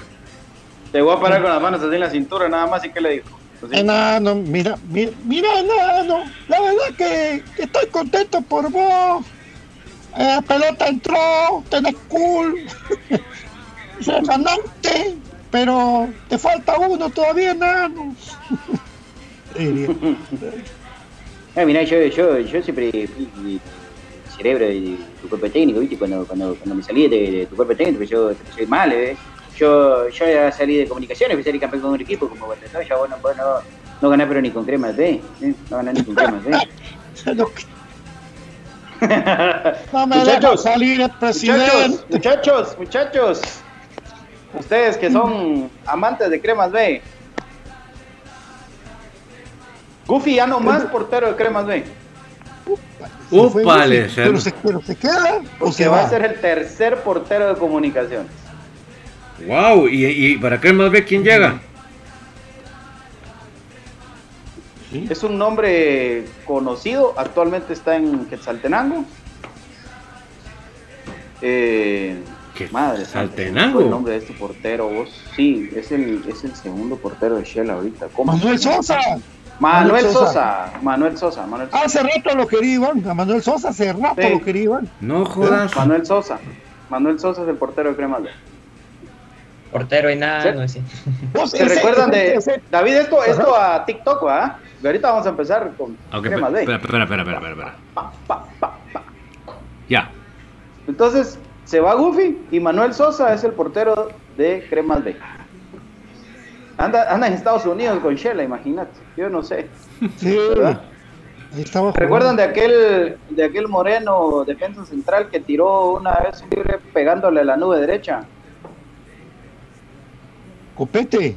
Te voy a parar con las manos así en la cintura, nada más. ¿Y qué le dijo? Así. Enano, mira, mira, mira, enano, la verdad que, que estoy contento por vos. Eh, La pelota entró, tenés cool, <laughs> se ganaste, pero te falta uno todavía. Ah, <laughs> mirá, yo, yo, yo siempre fui cerebro de tu cuerpo técnico, ¿viste? Cuando, cuando, cuando me salí de, de tu cuerpo técnico, yo soy mal, ¿eh? Yo, yo ya salí de comunicaciones, fui a salir campeón con un equipo como vos, ¿no? Ya vos no, vos no, no ganás pero ni con cremas, ¿eh? ¿Eh? No ganás ni con cremas, <laughs> ¿eh? No, me dejo salir el presidente. Muchachos, muchachos, muchachos. Ustedes que son amantes de cremas B. Goofy ya no más portero de cremas B. Se pero se, pero se queda o Porque se va va. a ser el tercer portero de comunicaciones. Wow, ¿y, y para más ve quién llega? Es un nombre conocido, actualmente está en Quetzaltenango. Eh, madre Quetzaltenango? ¿cuál es el nombre de este portero vos? Sí, es el, es el segundo portero de Shell ahorita. ¿Cómo? Manuel Sosa. Manuel Manuel Sosa. Sosa. Manuel Sosa. Manuel Sosa. Hace rato lo quería Iván. A Manuel Sosa hace rato Sí. lo quería Iván. No jodas. Manuel Sosa. Manuel Sosa es el portero de Cremas B. Portero y nada, no es así. Vos, ¿Se recuerdan de David esto a TikTok, ¿va? Ahorita vamos a empezar con Cremas espera, espera, espera, espera. Ya. Entonces se va Goofy y Manuel Sosa es el portero de Cremas B. Anda, anda en Estados Unidos con Shela, imagínate. Yo no sé. Sí, ¿verdad? ahí estaba ¿Recuerdan de aquel de aquel moreno defensa central que tiró una vez un libre pegándole a la nube derecha? Copete.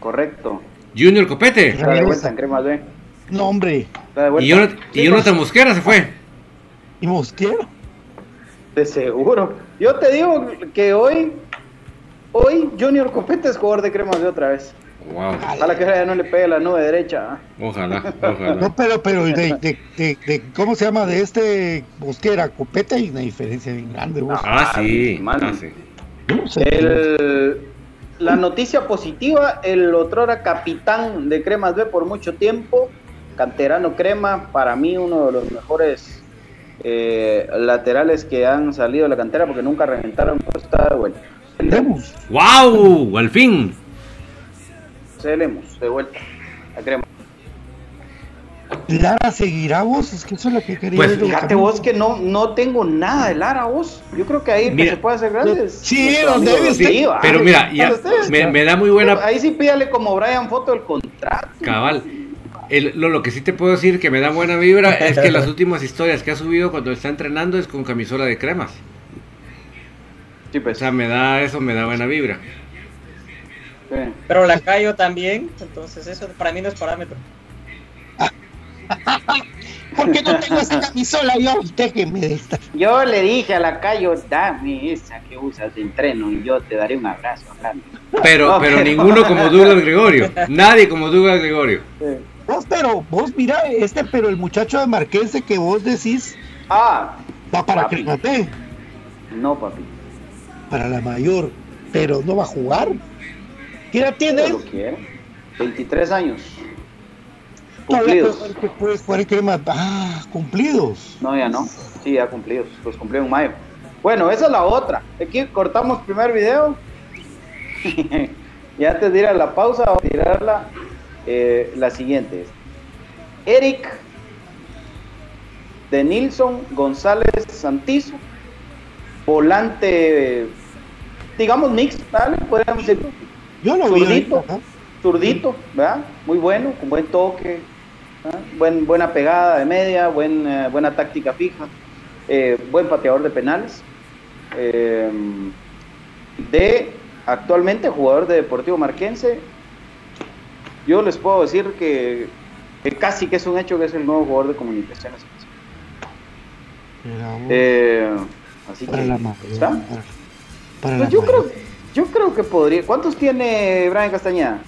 Correcto. Junior Copete. Está de vuelta en Cremas B. No, hombre. Está de vuelta. Y Jonathan, y Sí, Jonathan Mosquera se fue. Y Mosquero. De seguro. Yo te digo que hoy, hoy Junior Copete es jugador de Cremas B otra vez. Wow. Ojalá que ya no le pegue la nube derecha. Ojalá, <laughs> ojalá. No, pero, pero de, de, de, de- ¿cómo se llama? De este Mosquera, Copete, hay una diferencia bien grande. Ah, sí. Ah, sí. Yo no sé. El- la noticia positiva, el otrora capitán de Cremas B por mucho tiempo, canterano Crema, para mí uno de los mejores eh, laterales que han salido de la cantera porque nunca reventaron, pues, está de vuelta. Lemos. ¡Wow! Al fin. Celemos, de vuelta a Crema. Lara seguirá vos, es que eso es lo que quería Pues, Fíjate vos que no, no tengo nada de Lara vos. Yo creo que ahí el Mira. se puede hacer grandes. Sí, nuestro donde amigo debe estar. Viva. Pero mira, ya, me, me da muy buena Ahí sí pídale como Brian foto del contrato. cabal. El- lo, lo que sí te puedo decir que me da buena vibra <laughs> es que las últimas historias que ha subido cuando está entrenando es con camisola de cremas. Sí, O pues. sea, me da eso, me da buena vibra. sí. Pero la callo también, entonces eso para mí no es parámetro. <laughs> ¿Por qué no tengo esa camisola yo? Déjeme de estar. Yo le dije a la Cayo, dame esa que usas de entreno y yo te daré un abrazo grande. Pero, <laughs> Ok. pero ninguno como Douglas Gregorio. Nadie como Douglas Gregorio. Vos, pero, vos mira, este, pero el muchacho de Marquense que vos decís Ah, va para Papi. Cremate, no, papi. para la mayor, pero no va a jugar. ¿Qué edad tiene? Lo quiere. 23 años. Cumplidos. puede- puede- puede jugar en Cremate. Ah, cumplidos. No, ya no. Sí, ya cumplidos. Los cumplió en mayo. Bueno, esa es la otra. Aquí cortamos primer video. <laughs> y antes de ir a la pausa, vamos a tirarla. Eh, la siguiente es Eric de Nilson González Santizo, volante, digamos mix, ¿vale? Podríamos decir Yo lo. Zurdito. zurdito, ¿verdad? Muy bueno, con buen toque, ¿verdad? buen, buena pegada de media, buen, eh, buena táctica fija, eh, buen pateador de penales. eh, de actualmente jugador de Deportivo Marquense, yo les puedo decir que, que casi que es un hecho que es el nuevo jugador de comunicaciones. Eh, así para que, la mayor. ¿está? Para, para Pues la yo creo, yo creo que podría. ¿Cuántos tiene Brian Castañeda?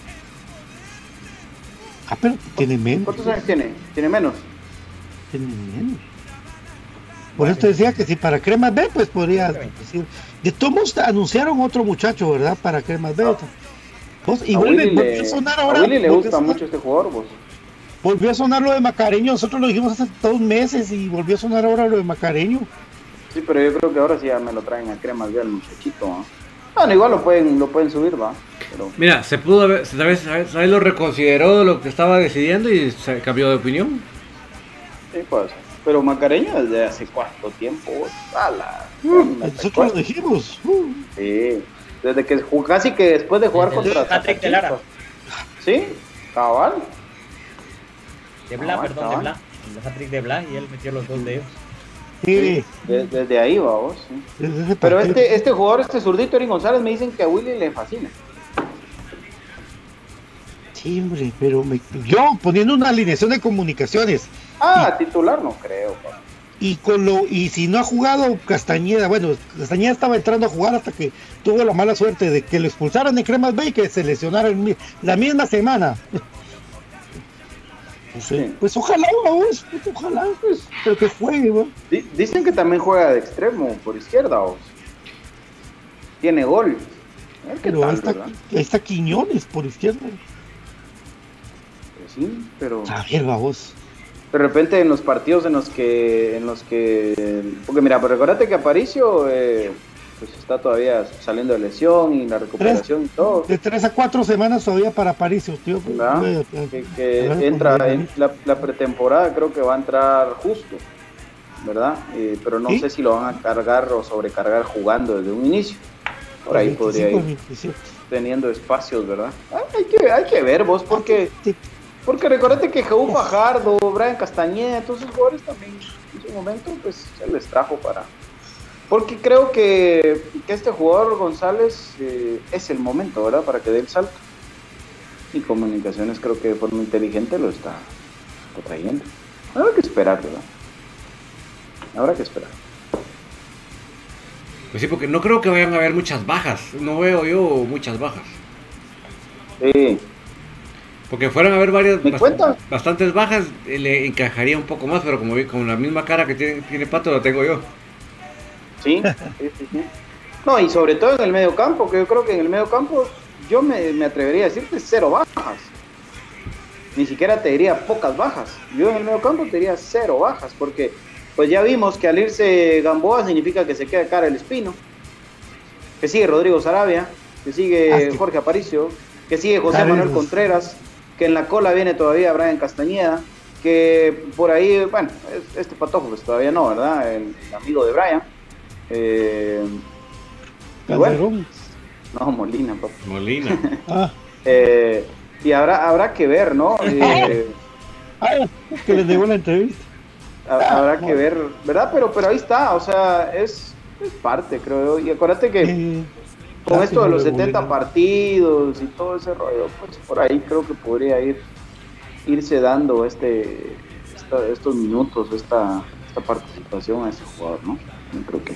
Ah, pero tiene menos. ¿Cuántos años tiene? ¿Tiene menos? Tiene menos. Por eso te decía que si para Cremas B, pues podría decir. De todos anunciaron otro muchacho, ¿verdad? Para Cremas B. Vos, y A vuelve, Willy volvió le, a sonar a ahora. Willy le gusta sonar- mucho este jugador, vos. Volvió a sonar lo de Macareño. Nosotros lo dijimos hace dos meses y volvió a sonar ahora lo de Macareño. Sí, pero yo creo que ahora sí ya me lo traen a crema al muchachito. ¿ah? Bueno, igual lo pueden, lo pueden subir, va. Pero Mira, se pudo haber, ¿sabes, sabes, sabes lo reconsideró de lo que estaba decidiendo y se cambió de opinión? sí, pues. Pero Macareño desde hace cuánto tiempo? ¡Hala! Nosotros lo dijimos. Uh, Sí, desde que casi que después de jugar Desde contra hat-trick de Lara. Sí, cabal. De Bla, perdón, de. Bla. El hat-trick de Bla y él metió los dos de ellos. sí, De- desde ahí va vos. sí. Pero este, este jugador, este zurdito Erin González, me dicen que a Willy le fascina. Sí, hombre, pero me- yo poniendo una alineación de comunicaciones Ah, titular no creo, pa. Y con lo y si no ha jugado Castañeda, bueno, Castañeda estaba entrando a jugar hasta que tuvo la mala suerte de que lo expulsaran de Cremas Bay que se lesionara el la misma semana. Pues, Sí. pues ojalá, vamos, pues, ojalá, pues, pero que juegue, Dicen que también juega de extremo, por izquierda, vos. Tiene gol. A ver qué pero tal, ahí está, ¿verdad? ahí está Quiñones por izquierda. Pues sí, pero A ver, vamos. De repente en los partidos en los que, en los que, porque mira, pero recuérdate que Aparicio, eh, pues está todavía saliendo de lesión y la recuperación y todo. De tres a cuatro semanas todavía para París, tío. ¿verdad? Eh, Que, que entra en la, la pretemporada, creo que va a entrar justo, ¿verdad? Eh, pero no ¿Sí? sé si lo van a cargar o sobrecargar jugando desde un inicio. Por ahí 25, podría ir 27. teniendo espacios, ¿verdad? Ah, hay, que, hay que ver vos, porque, Sí. Porque recordate que Jaú Fajardo, Brian Castañeda, todos esos jugadores también en su momento, pues se les trajo para. Porque creo que, que este jugador González eh, es el momento, ¿verdad? Para que dé el salto. Y Comunicaciones creo que de forma inteligente lo está, está trayendo. Habrá que esperar, ¿verdad? Habrá que esperar. Pues sí, porque no creo que vayan a haber muchas bajas. No veo yo muchas bajas. Sí, Porque fueran a haber varias ¿Me bast- bastantes bajas, eh, le encajaría un poco más, pero como vi- con la misma cara que tiene, tiene Pato la tengo yo. Sí, sí, sí, sí. No, y sobre todo en el medio campo, que yo creo que en el medio campo yo me, me atrevería a decirte cero bajas. Ni siquiera te diría pocas bajas. Yo en el medio campo te diría cero bajas, porque pues ya vimos que al irse Gamboa significa que se queda cara el espino, que sigue Rodrigo Sarabia, que sigue. Jorge Aparicio, que sigue José. Manuel Contreras, que en la cola viene todavía Brian Castañeda, que por ahí, bueno, es- este patojo pues todavía no, ¿verdad? El, amigo de Brian. Eh, bueno, Calderón. no, Molina, papá. Molina. <laughs> Ah, Eh, y habrá, habrá que ver, ¿no? <laughs> Eh, que les llegó la entrevista. ha- habrá que ver, ¿verdad? Pero, pero ahí está, o sea, es, es parte, creo yo. Y acuérdate que Eh, con esto de los no, 70 Molina. partidos y todo ese rollo, pues por ahí creo que podría ir irse dando este esta- estos minutos, esta, esta participación a ese jugador, ¿no? Yo creo que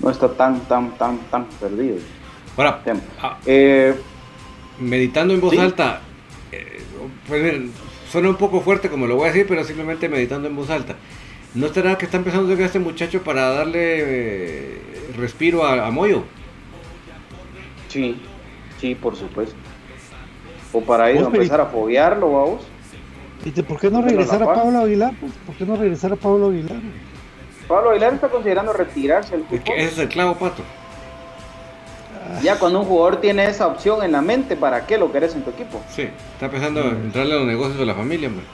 no está tan, tan, tan, tan perdido. Ahora, ah, Eh, meditando en voz Sí. alta, eh, pues suena un poco fuerte como lo voy a decir, pero simplemente meditando en voz alta. ¿No estará que está empezando a llegar este muchacho para darle eh, respiro a, a Moyo? Sí, sí, por supuesto. O para ir a Vos, empezar a foguearlo, vamos. Dice, ¿por qué no regresar a. Pablo Aguilar? Pues, ¿Por qué no regresar a Pablo Aguilar? Pablo Aguilar está considerando retirarse del Es fútbol. ese es el clavo, Pato. Ya cuando un jugador tiene esa opción en la mente, ¿para qué lo querés en tu equipo? Sí, está pensando en entrarle a los negocios de la familia, hombre.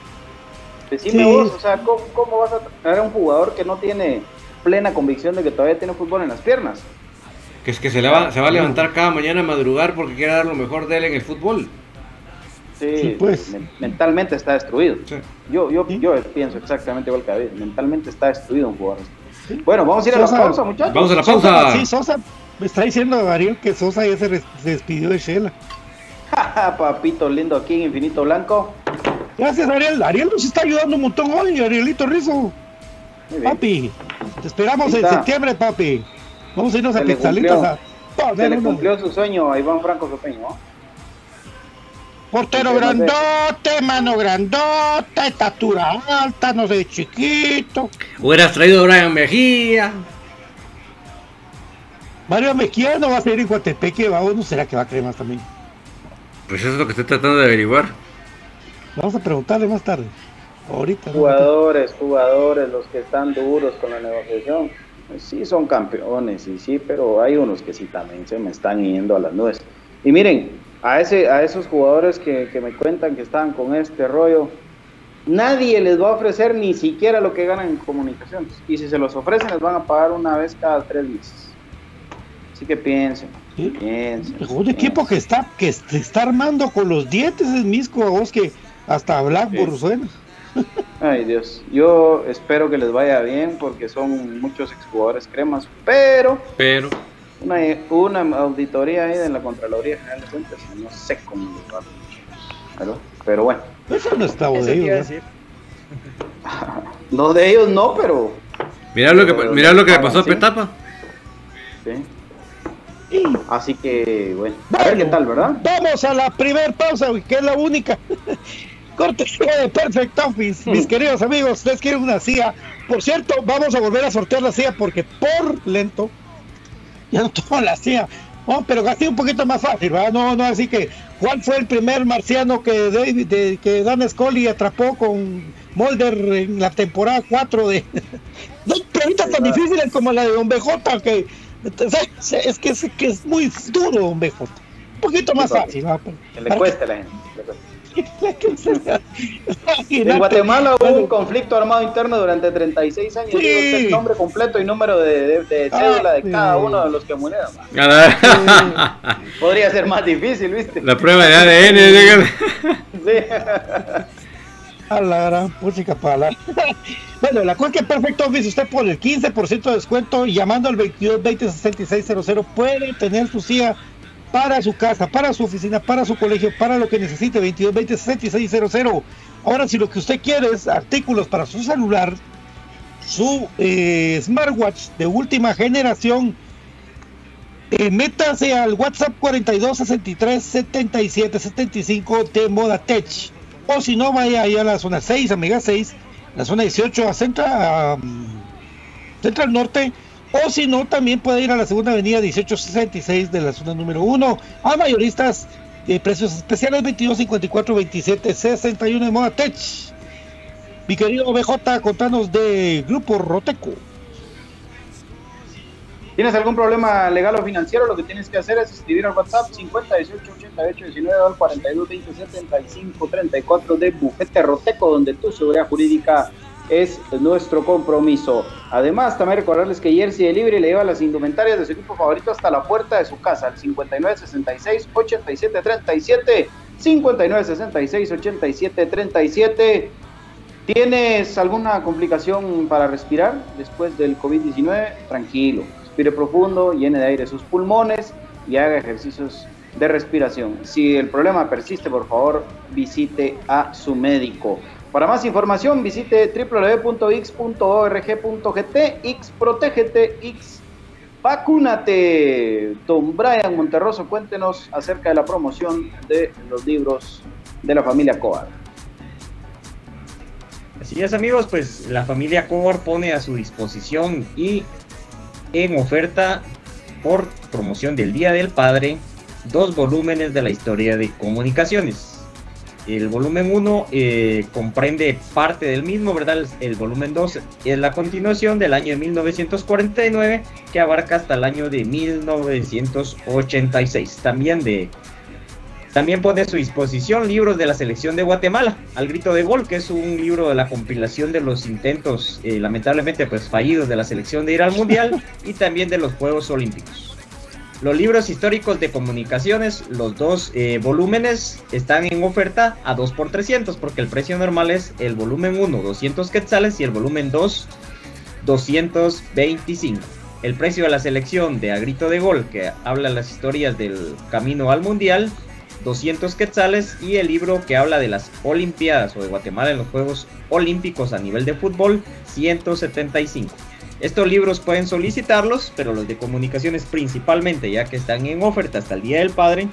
Decime Sí. vos, o sea, ¿cómo, cómo vas a traer a un jugador que no tiene plena convicción de que todavía tiene fútbol en las piernas? Que es que se, le va, se va a levantar cada mañana a madrugar porque quiere dar lo mejor de él en el fútbol. Sí, Sí, pues. men- mentalmente está destruido. Sí. Yo, yo, Sí. yo pienso exactamente igual que David, mentalmente está destruido un jugador. Bueno, vamos a ir a la pausa, muchachos. Vamos a la Sosa, pausa. sí, Sosa. Me está diciendo Ariel que Sosa ya se, res- se despidió de Shela. <laughs> Papito lindo aquí en Infinito Blanco. Gracias, Ariel. Ariel nos está ayudando un montón hoy, Arielito Rizo. Papi, te esperamos en septiembre, papi. Vamos a irnos a Pixalitas cumplió. a Se le uno. cumplió su sueño a Iván Franco Sopeño. Portero Sí, no sé. grandote, mano grandota, estatura alta, no sé, chiquito. Hubieras traído a Brian Mejía. Mario Mejía no va a ser en Guatepeque, va, ¿no será que va a cremas también? Pues eso es lo que estoy tratando de averiguar. Vamos a preguntarle más tarde. Ahorita. Jugadores, jugadores, los que están duros con la negociación, pues sí son campeones, y sí, pero hay unos que sí también se me están yendo a las nubes. Y miren, a, ese, a esos jugadores que, que me cuentan que están con este rollo, nadie les va a ofrecer ni siquiera lo que ganan en comunicaciones. Y si se los ofrecen, les van a pagar una vez cada tres meses. Así que piensen, piensen. Un equipo que está, que se está armando con los dientes es Misco, a vos que hasta Blackburn Sí. suena. <laughs> Ay Dios, yo espero que les vaya bien porque son muchos exjugadores cremas, pero Pero. una, una auditoría ahí de la Contraloría General de Cuentas, no sé cómo va. Pero, pero bueno, Eso no está decir. <laughs> no de ellos no, pero Mira lo que, Pero mira lo que le pasó a. Petapa. sí. Así que bueno, a ver qué tal, ¿verdad? Vamos a la primer pausa, que es la única. <laughs> Cortesía de Perfect Office, mis queridos amigos, ustedes quieren una silla. Por cierto, vamos a volver a sortear la silla porque por lento ya no <laughs> tomo la silla. No, pero así un poquito más fácil, ¿verdad? No, no, así que, ¿cuál fue el primer marciano que David, de- que Dan Scully atrapó con Mulder en la temporada 4 de... <laughs> No, preguntas tan difíciles como la de Don BJ, que es que es, que es muy duro, Don BJ. Un poquito más fácil, ¿verdad? Que le cueste a la gente. le cueste. En Guatemala hubo un conflicto armado interno durante 36 años. Sí. Usted nombre completo y número de, de- de cédula de Ah, cada uno de los que murieron. Podría ser más difícil, ¿viste? la prueba de ADN. Sí. A la gran música para la... bueno, la cosa es que Perfect Office usted por el 15% de descuento y llamando al 22 20 6600 puede tener su silla para su casa, para su oficina, para su colegio, para lo que necesite 22 20 6600. Ahora si lo que usted quiere es artículos para su celular, su eh, smartwatch de última generación, eh, métase al WhatsApp 42 63 77 75 de Moda Tech. O si no, vaya ahí a la zona 6, a Mega 6, la zona 18 a Central, a, mm, Central Norte. O si no, también puede ir a la segunda avenida 1866 de la zona número 1. A mayoristas, eh, precios especiales 22, 54, 27, 61 de Moda Tech. Mi querido BJ, contanos de Grupo Roteco. ¿Tienes algún problema legal o financiero? Lo que tienes que hacer es escribir al WhatsApp 50 18 88 19 al 42 20 75 34 de Bufete Roteco, donde tu seguridad jurídica es nuestro compromiso. Además, también recordarles que Jersey Delivery le lleva las indumentarias de su equipo favorito hasta la puerta de su casa, al 59 66 87 37 59 66 87 37 ¿Tienes alguna complicación para respirar después del COVID-19? Tranquilo, respire profundo, llene de aire sus pulmones y haga ejercicios de respiración. Si el problema persiste, por favor, visite a su médico. Para más información, visite www.x.org.gt, X protégete, X vacúnate. Don Brian Monterroso, cuéntenos acerca de la promoción de los libros de la familia Coar. Así es amigos, pues la familia Core pone a su disposición y en oferta por promoción del Día del Padre dos volúmenes de la historia de comunicaciones. El volumen 1 comprende parte del mismo, ¿verdad? El, el volumen 2 es la continuación del año de 1949 que abarca hasta el año de 1986. También de también pone a su disposición libros de la selección de Guatemala, Al Grito de Gol, que es un libro de la compilación de los intentos, eh, lamentablemente, pues fallidos de la selección de ir al Mundial <laughs> y también de los Juegos Olímpicos. Los libros históricos de comunicaciones, los dos eh, volúmenes, están en oferta a 2 por 300 porque el precio normal es el volumen 1, 200 quetzales y el volumen 2, 225. El precio de la selección de A Grito de Gol, que habla las historias del camino al Mundial, 200 quetzales y el libro que habla de las Olimpiadas o de Guatemala en los Juegos Olímpicos a nivel de fútbol 175. Estos libros pueden solicitarlos, pero los de comunicaciones principalmente, ya que están en oferta hasta el Día del Padre,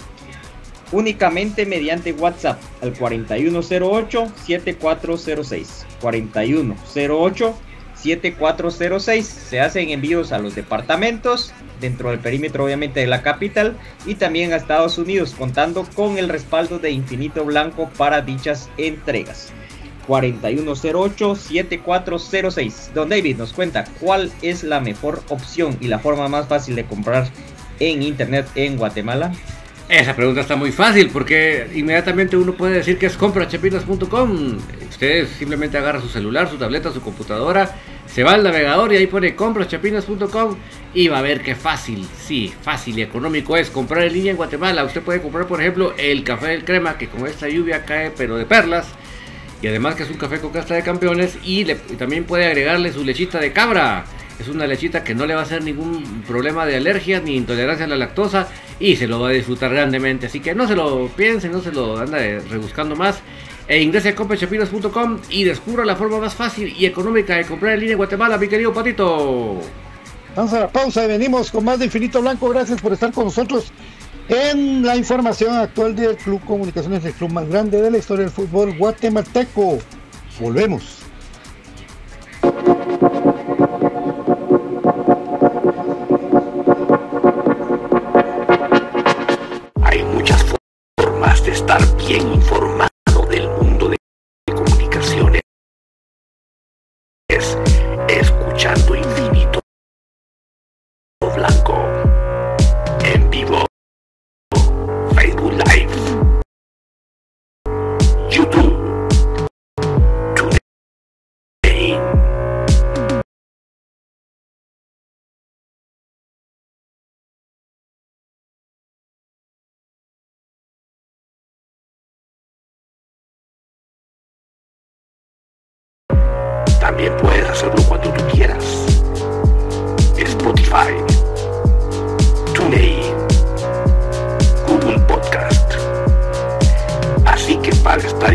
únicamente mediante WhatsApp al 4108-7406. 4108-7406. Se hacen envíos a los departamentos dentro del perímetro obviamente de la capital y también a Estados Unidos contando con el respaldo de Infinito Blanco para dichas entregas. 4108-7406. Don David nos cuenta cuál es la mejor opción y la forma más fácil de comprar en internet en Guatemala. Esa pregunta está muy fácil porque inmediatamente uno puede decir que es comprachapinas.com. Usted simplemente agarra su celular, su tableta, su computadora, se va al navegador y ahí pone comprachapinas.com y va a ver qué fácil, sí, fácil y económico es comprar en línea en Guatemala. Usted puede comprar, por ejemplo, el café del crema que con esta lluvia cae pero de perlas. Y además que es un café con casta de campeones y, también puede agregarle su lechita de cabra. Es una lechita que no le va a hacer ningún problema de alergia ni intolerancia a la lactosa y se lo va a disfrutar grandemente. Así que no se lo piense, no se lo anda rebuscando más. E ingrese a comprachapinas.com y descubra la forma más fácil y económica de comprar en línea en Guatemala, mi querido Patito. Vamos a la pausa y venimos con más de Infinito Blanco. Gracias por estar con nosotros en la información actual del Club Comunicaciones, el club más grande de la historia del fútbol guatemalteco. Volvemos. También puedes hacerlo cuando tú quieras. Spotify, TuneIn, Google Podcast. Así que para estar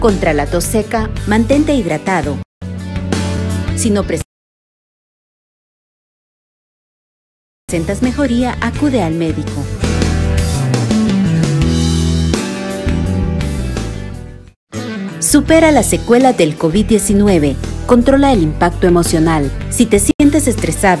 Contra la tos seca, mantente hidratado. Si no presentas mejoría, acude al médico. Supera las secuelas del COVID-19. Controla el impacto emocional. Si te sientes estresado,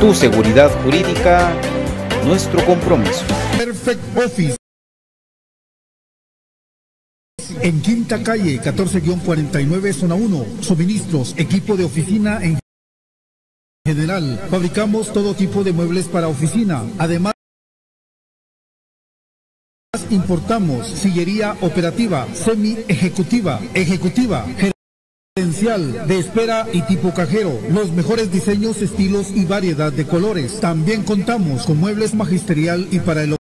Tu seguridad jurídica, nuestro compromiso. Perfect Office. En Quinta Calle, 14-49, zona 1. Suministros, equipo de oficina en general. Fabricamos todo tipo de muebles para oficina. Además, importamos sillería operativa, semi-ejecutiva, ejecutiva, de espera y tipo cajero. Los mejores diseños, estilos y variedad de colores. También contamos con muebles magisterial y para el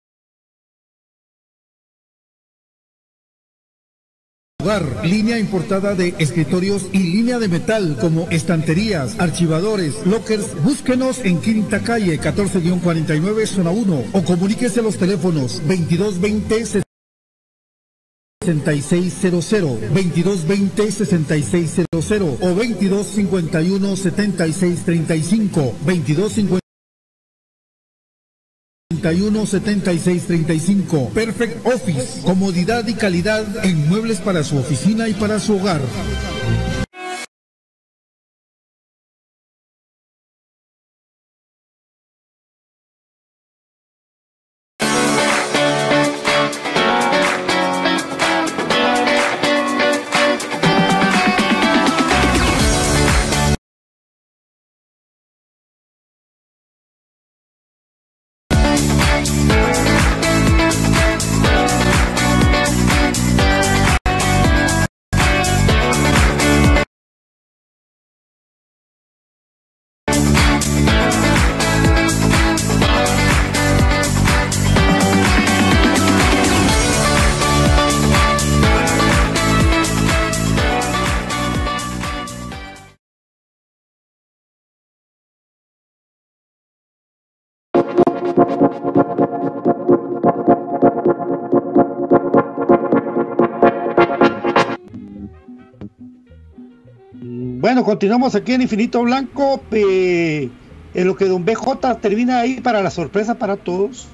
hogar, línea importada de escritorios y línea de metal como estanterías, archivadores, lockers. Búsquenos en Quinta Calle 14-49 zona 1 o comuníquese a los teléfonos 2220 6600, 2220 6600 o 2251 7635, 2250 31 76 35. Perfect Office. Comodidad y calidad en muebles para su oficina y para su hogar. Bueno, continuamos aquí en Infinito Blanco. en lo que Don BJ termina ahí para la sorpresa para todos.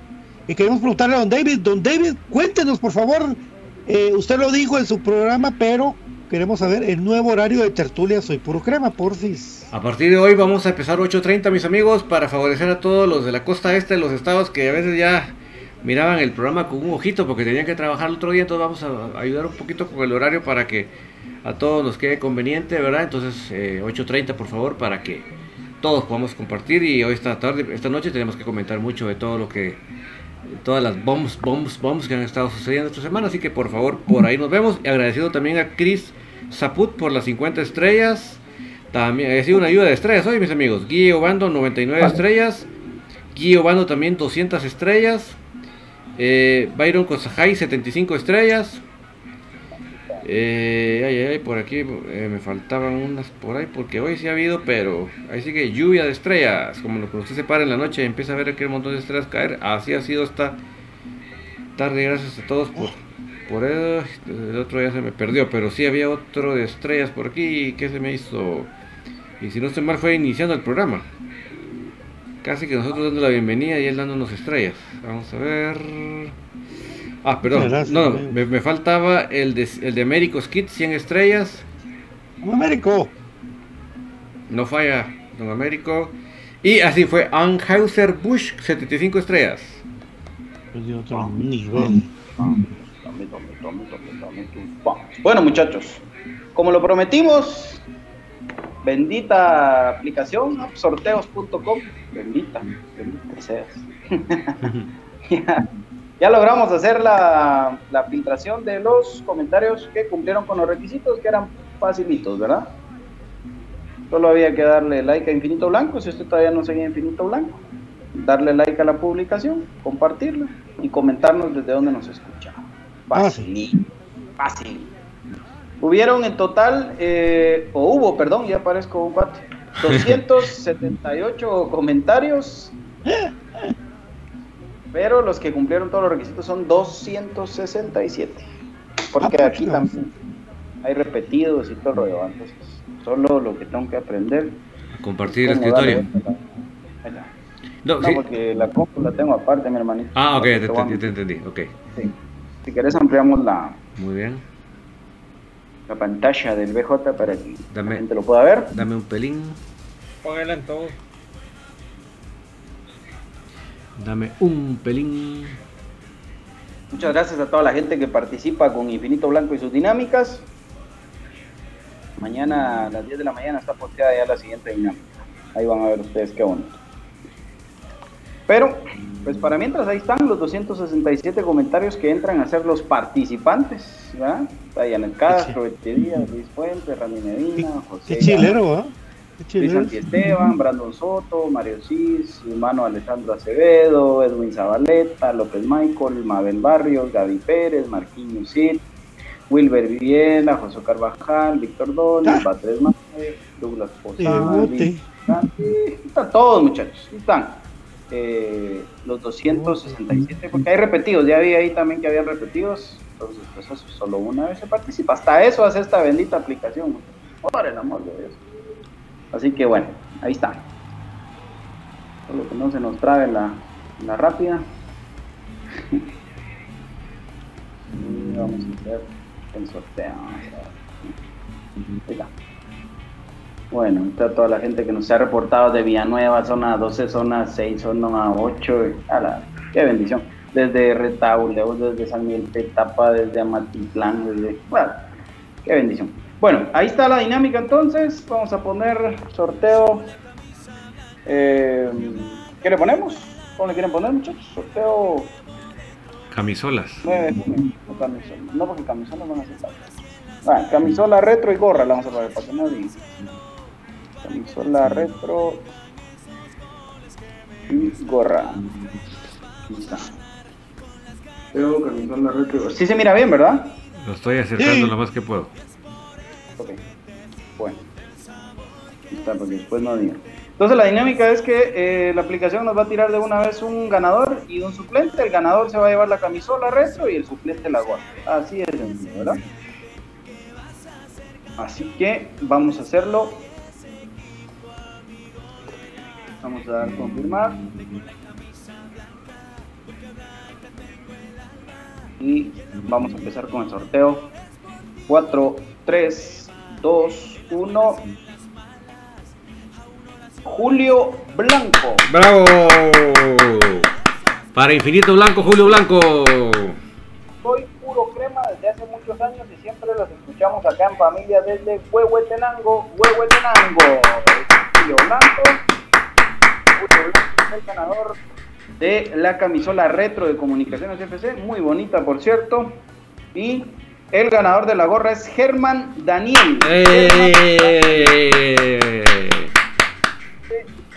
Y queremos preguntarle a Don David. Don David, cuéntenos por favor. eh, usted lo dijo en su programa, pero queremos saber el nuevo horario de tertulia Soy Puro Crema, porfis. A partir de hoy vamos a empezar 8.30 mis amigos para favorecer a todos los de la costa este de los estados que a veces ya miraban el programa con un ojito porque tenían que trabajar el otro día, entonces vamos a ayudar un poquito con el horario para que a todos nos quede conveniente, ¿verdad? Entonces eh, 8.30 por favor para que todos podamos compartir y hoy esta tarde, esta noche tenemos que comentar mucho de todo lo que todas las bombs, bombs, bombs que han estado sucediendo esta semana, así que por favor por ahí nos vemos y agradecido también a Chris Zaput por las 50 estrellas. También ha sido una ayuda de estrellas hoy, mis amigos. Guille Obando, 99 estrellas. Guille Obando también 200 estrellas. Eh, Byron Kosajay, 75 estrellas. Eh, ay, ay, por aquí eh, me faltaban unas por ahí, porque hoy sí ha habido, pero ahí sigue lluvia de estrellas. Como lo que usted se para en la noche y empieza a ver aquel montón de estrellas caer. Así ha sido esta tarde. Gracias a todos por, por el, el otro ya se me perdió, pero sí había otro de estrellas por aquí. ¿Qué se me hizo? Y si no estoy mal, fue iniciando el programa. Casi que nosotros dando la bienvenida y él dándonos estrellas. Vamos a ver. Ah, perdón. Gracias, no, me, me faltaba el de, el de Américos Kit, 100 estrellas. Américo. No falla, don Américo. Y así fue Anheuser Busch, 75 estrellas. Pues de otro nivel. Bueno, muchachos, como lo prometimos, bendita aplicación, ¿no? sorteos.com, bendita, bendita seas. <laughs> <laughs> ya logramos hacer la, la filtración de los comentarios que cumplieron con los requisitos, que eran facilitos, ¿verdad? Solo había que darle like a Infinito Blanco, si usted todavía no seguía Infinito Blanco, darle like a la publicación, compartirla y comentarnos desde dónde nos escucha. Fácil, fácil. Hubieron en total, eh, o hubo, perdón, ya aparezco un cuate, <laughs> 278 comentarios, <laughs> pero los que cumplieron todos los requisitos son 267, porque aquí también hay repetidos y todo el rollo, entonces solo lo que tengo que aprender. Compartir el escritorio. No, No, sí. porque la compu la tengo aparte, mi hermanito. Ah, ok, te Te te entendí. Ok, Sí. Si querés ampliamos la, muy bien. la pantalla del BJ para que la gente lo pueda ver. dame un pelín. Póngala en todo. Dame un pelín. Muchas gracias a toda la gente que participa con Infinito Blanco y sus dinámicas. Mañana a las 10 de la mañana está posteada ya la siguiente dinámica. Ahí van a ver ustedes qué bonito. Pero, pues para mientras ahí están los 267 comentarios que entran a ser los participantes, ¿verdad? Está Janet Castro, Echeverría, Luis Fuentes, Randy Medina, José Qué chilero, ¿ah? Luis chilero. Santiesteban, Brandon Soto, Mario Cis, hermano Alejandro Acevedo, Edwin Zabaleta, López Michael, Mabel Barrios, Gaby Pérez, Marquinhos Cid, Wilber Viviela, José Carvajal, Víctor Donis, Batres Márquez, Douglas Posada, Santi, están todos muchachos, están. Eh, los 267, porque hay repetidos, ya vi ahí también que habían repetidos, entonces pues eso solo una vez se participa, hasta eso hace esta bendita aplicación, por el amor de Dios. Así que bueno, ahí está. Solo que no se nos trabe la, la rápida. <laughs> Vamos a hacer el sorteo. Ahí está. Bueno, está toda la gente que nos ha reportado de Villanueva, zona 12, zona 6, zona 8. A qué bendición. Desde Retauleo, desde San Miguel Petapa, desde Amatitlán, desde. Bueno, qué bendición. Bueno, ahí está la dinámica entonces. Vamos a poner sorteo. Eh, ¿Qué le ponemos? ¿Cómo le quieren poner, muchachos? Sorteo Camisolas. 9 de junio. No, camisola. No, porque camisolas van a ser tarde. Bueno, camisola retro y gorra la vamos a poner para que no diga. Camisola retro y gorra. Ahí está. Veo camisola retro y gorra. Sí se mira bien, ¿verdad? Lo estoy acercando Sí. lo más que puedo. Ok. Bueno. Está, porque después no diga. Entonces la dinámica es que eh, la aplicación nos va a tirar de una vez un ganador y un suplente. El ganador se va a llevar la camisola retro y el suplente la gorra. Así es, ¿verdad? Así que vamos a hacerlo. Vamos a dar confirmar. Y vamos a empezar con el sorteo. 4, 3, 2, 1. Julio Blanco. ¡Bravo! Para Infinito Blanco, Julio Blanco. Soy puro crema desde hace muchos años y siempre los escuchamos acá en familia desde Huehuetenango, Huehuetenango. Julio Blanco. Julio Blanco es el ganador de la camisola retro de Comunicaciones FC, muy bonita por cierto. Y el ganador de la gorra es Germán Daniel. ¡Eh!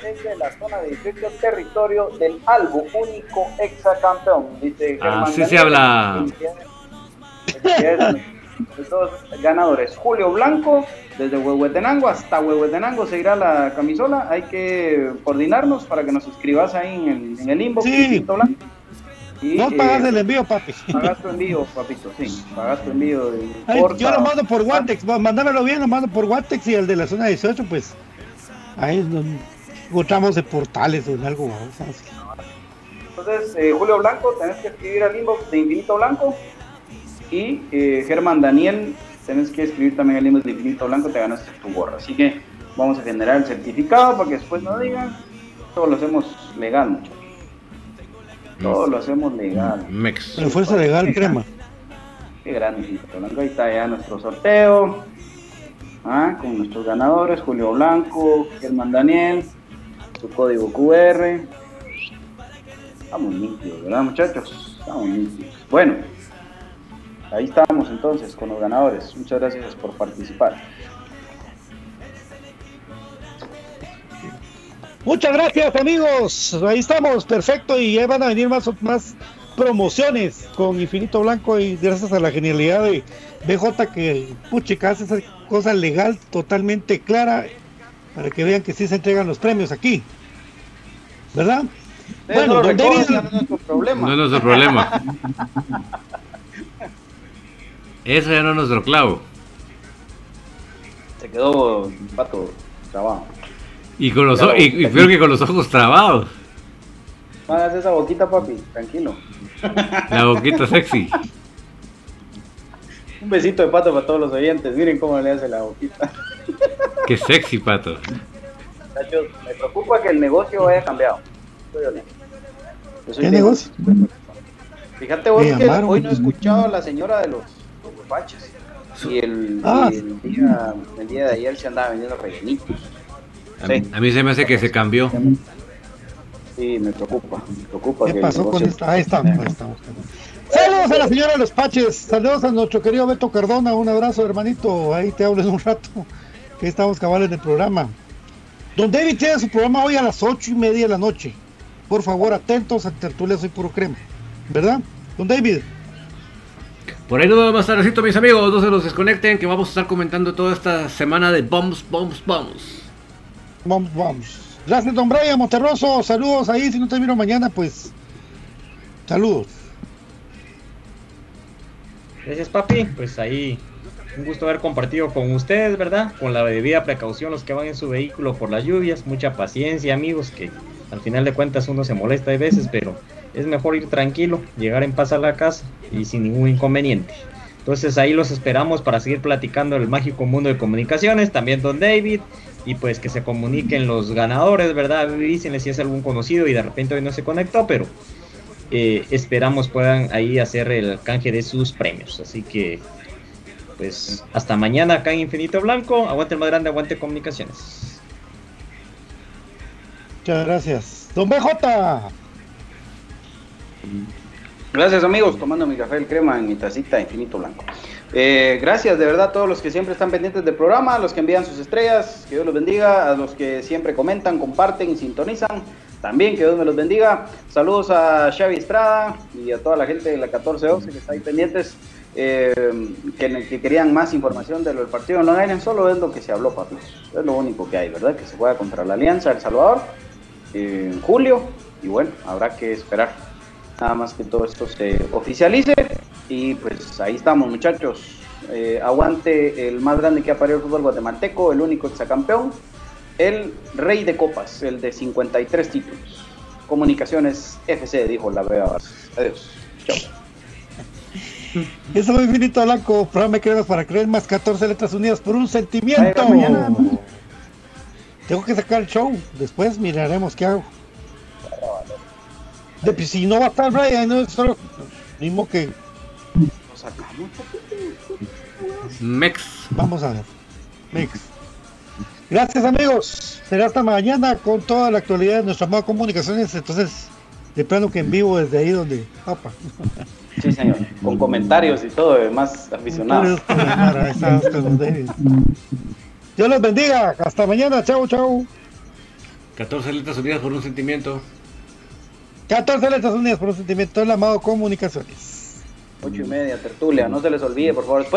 Es de la zona de 18 territorio del Albo, único exacampeón, dice Germán Así se Daniel. habla. Felicidades. Los dos ganadores, Julio Blanco, desde Huehuetenango hasta Huehuetenango se irá la camisola. Hay que coordinarnos para que nos escribas ahí en el, en el inbox. Sí. Blanco. Y, No eh, pagas el envío, papi. Pagas tu envío, papito, sí. Pagas tu envío. Ay, yo lo mando por Guantex, va, mándamelo bien, lo mando por Guantex y el de la zona 18, pues. Ahí es donde. encontramos de portales o en algo. vamos. Entonces, eh, Julio Blanco, tenés que escribir al inbox de Infinito Blanco. Y eh, Germán Daniel, tenés que escribir también al inbox de Infinito Blanco, te ganaste tu gorra. Así que vamos a generar el certificado para que después no digan. Todo lo hacemos legal, muchachos. Todo lo hacemos legal. Mex. La fuerza legal, crema. Qué grande. Ahí está ya nuestro sorteo. Ah, con nuestros ganadores, Julio Blanco, Germán Daniel, su código QR. Estamos limpios, ¿verdad, muchachos? Estamos limpios. Bueno, ahí estamos entonces con los ganadores. Muchas gracias por participar. Muchas gracias amigos, ahí estamos, perfecto y ya van a venir más, más promociones con Infinito Blanco y gracias a la genialidad de BJ que puchica hace esa cosa legal totalmente clara para que vean que sí se entregan los premios aquí, ¿verdad? Ustedes no don David- no es nuestro problema. No es nuestro problema. Eso ya no es nuestro clavo. Se quedó un pato trabajo. Y con los y, y peor que con los ojos trabados. No hagas esa boquita, papi, tranquilo. La boquita sexy. <laughs> Un besito de pato para todos los oyentes. Miren cómo le hace la boquita. Qué sexy, pato. Me preocupa que el negocio haya cambiado. ¿Qué negocio? Fíjate vos Me que hoy no he escuchado a la señora de los, los guapaches. Y el, Ah. y el, día, el día de ayer se andaba vendiendo rellenitos. A, Sí. a mí se me hace que se cambió. Sí, me preocupa. Me preocupa ¿Qué que pasó con esta? Ahí estamos, ahí estamos. Saludos a la señora de los Paches, saludos a nuestro querido Beto Cardona, un abrazo hermanito, ahí te hablo en un rato, que estamos cabales en el programa. Don David tiene su programa hoy a las ocho y media de la noche. Por favor, atentos a Tertulia Soy Puro Crema, ¿verdad? Don David, Por ahí nos vemos más tardecito, mis amigos. No se los desconecten, que vamos a estar comentando toda esta semana de bombs, bombs, bombs. Vamos, vamos. Gracias, don Brian Monterroso, saludos ahí, si no te miro mañana, pues, saludos. Gracias, papi. Pues ahí, un gusto haber compartido con ustedes, ¿verdad? Con la debida precaución, los que van en su vehículo por las lluvias. Mucha paciencia, amigos, que al final de cuentas uno se molesta a veces, pero es mejor ir tranquilo, llegar en paz a la casa y sin ningún inconveniente. Entonces ahí los esperamos para seguir platicando el mágico mundo de comunicaciones, también Don David, y pues que se comuniquen los ganadores, ¿verdad? Dícenle si es algún conocido y de repente hoy no se conectó, pero eh, esperamos puedan ahí hacer el canje de sus premios. Así que, pues, hasta mañana acá en Infinito Blanco. Aguante el más grande, aguante comunicaciones. Muchas gracias. Don BJ, Gracias amigos, tomando mi café el crema en mi tacita infinito blanco. Eh, gracias de verdad a todos los que siempre están pendientes del programa, a los que envían sus estrellas, que Dios los bendiga, a los que siempre comentan, comparten y sintonizan, también que Dios me los bendiga. Saludos a Xavi Estrada y a toda la gente de la 1412 que está ahí pendientes, eh, que, que querían más información de lo del partido en Long Island, solo es lo que se habló, papi. Es lo único que hay, ¿verdad? Que se juega contra la Alianza El Salvador en julio y bueno, habrá que esperar nada más que todo esto se oficialice y pues ahí estamos muchachos Eh, aguante el más grande que ha parido el fútbol guatemalteco el único exacampeón el rey de copas el de 53 títulos comunicaciones FC dijo la Bea adiós chao <laughs> eso es Infinito Blanco, programa cremas para creer más 14 letras unidas por un sentimiento. Mañana. Tengo que sacar el show, después miraremos qué hago. De, pues, si no va a estar Brian, no es solo mismo que sacamos, Mex. vamos a ver. Mix. Gracias amigos. Será hasta mañana con toda la actualidad de nuestra moda comunicaciones. Entonces, de plano que en vivo desde ahí donde. Papa. sí señor con comentarios y todo más aficionados. Dios los bendiga. Hasta mañana. Chau, chau. 14 letras unidas por un sentimiento. 14 letras unidas por un sentimiento. El amado comunicaciones. Ocho y media tertulia no se les olvide por favor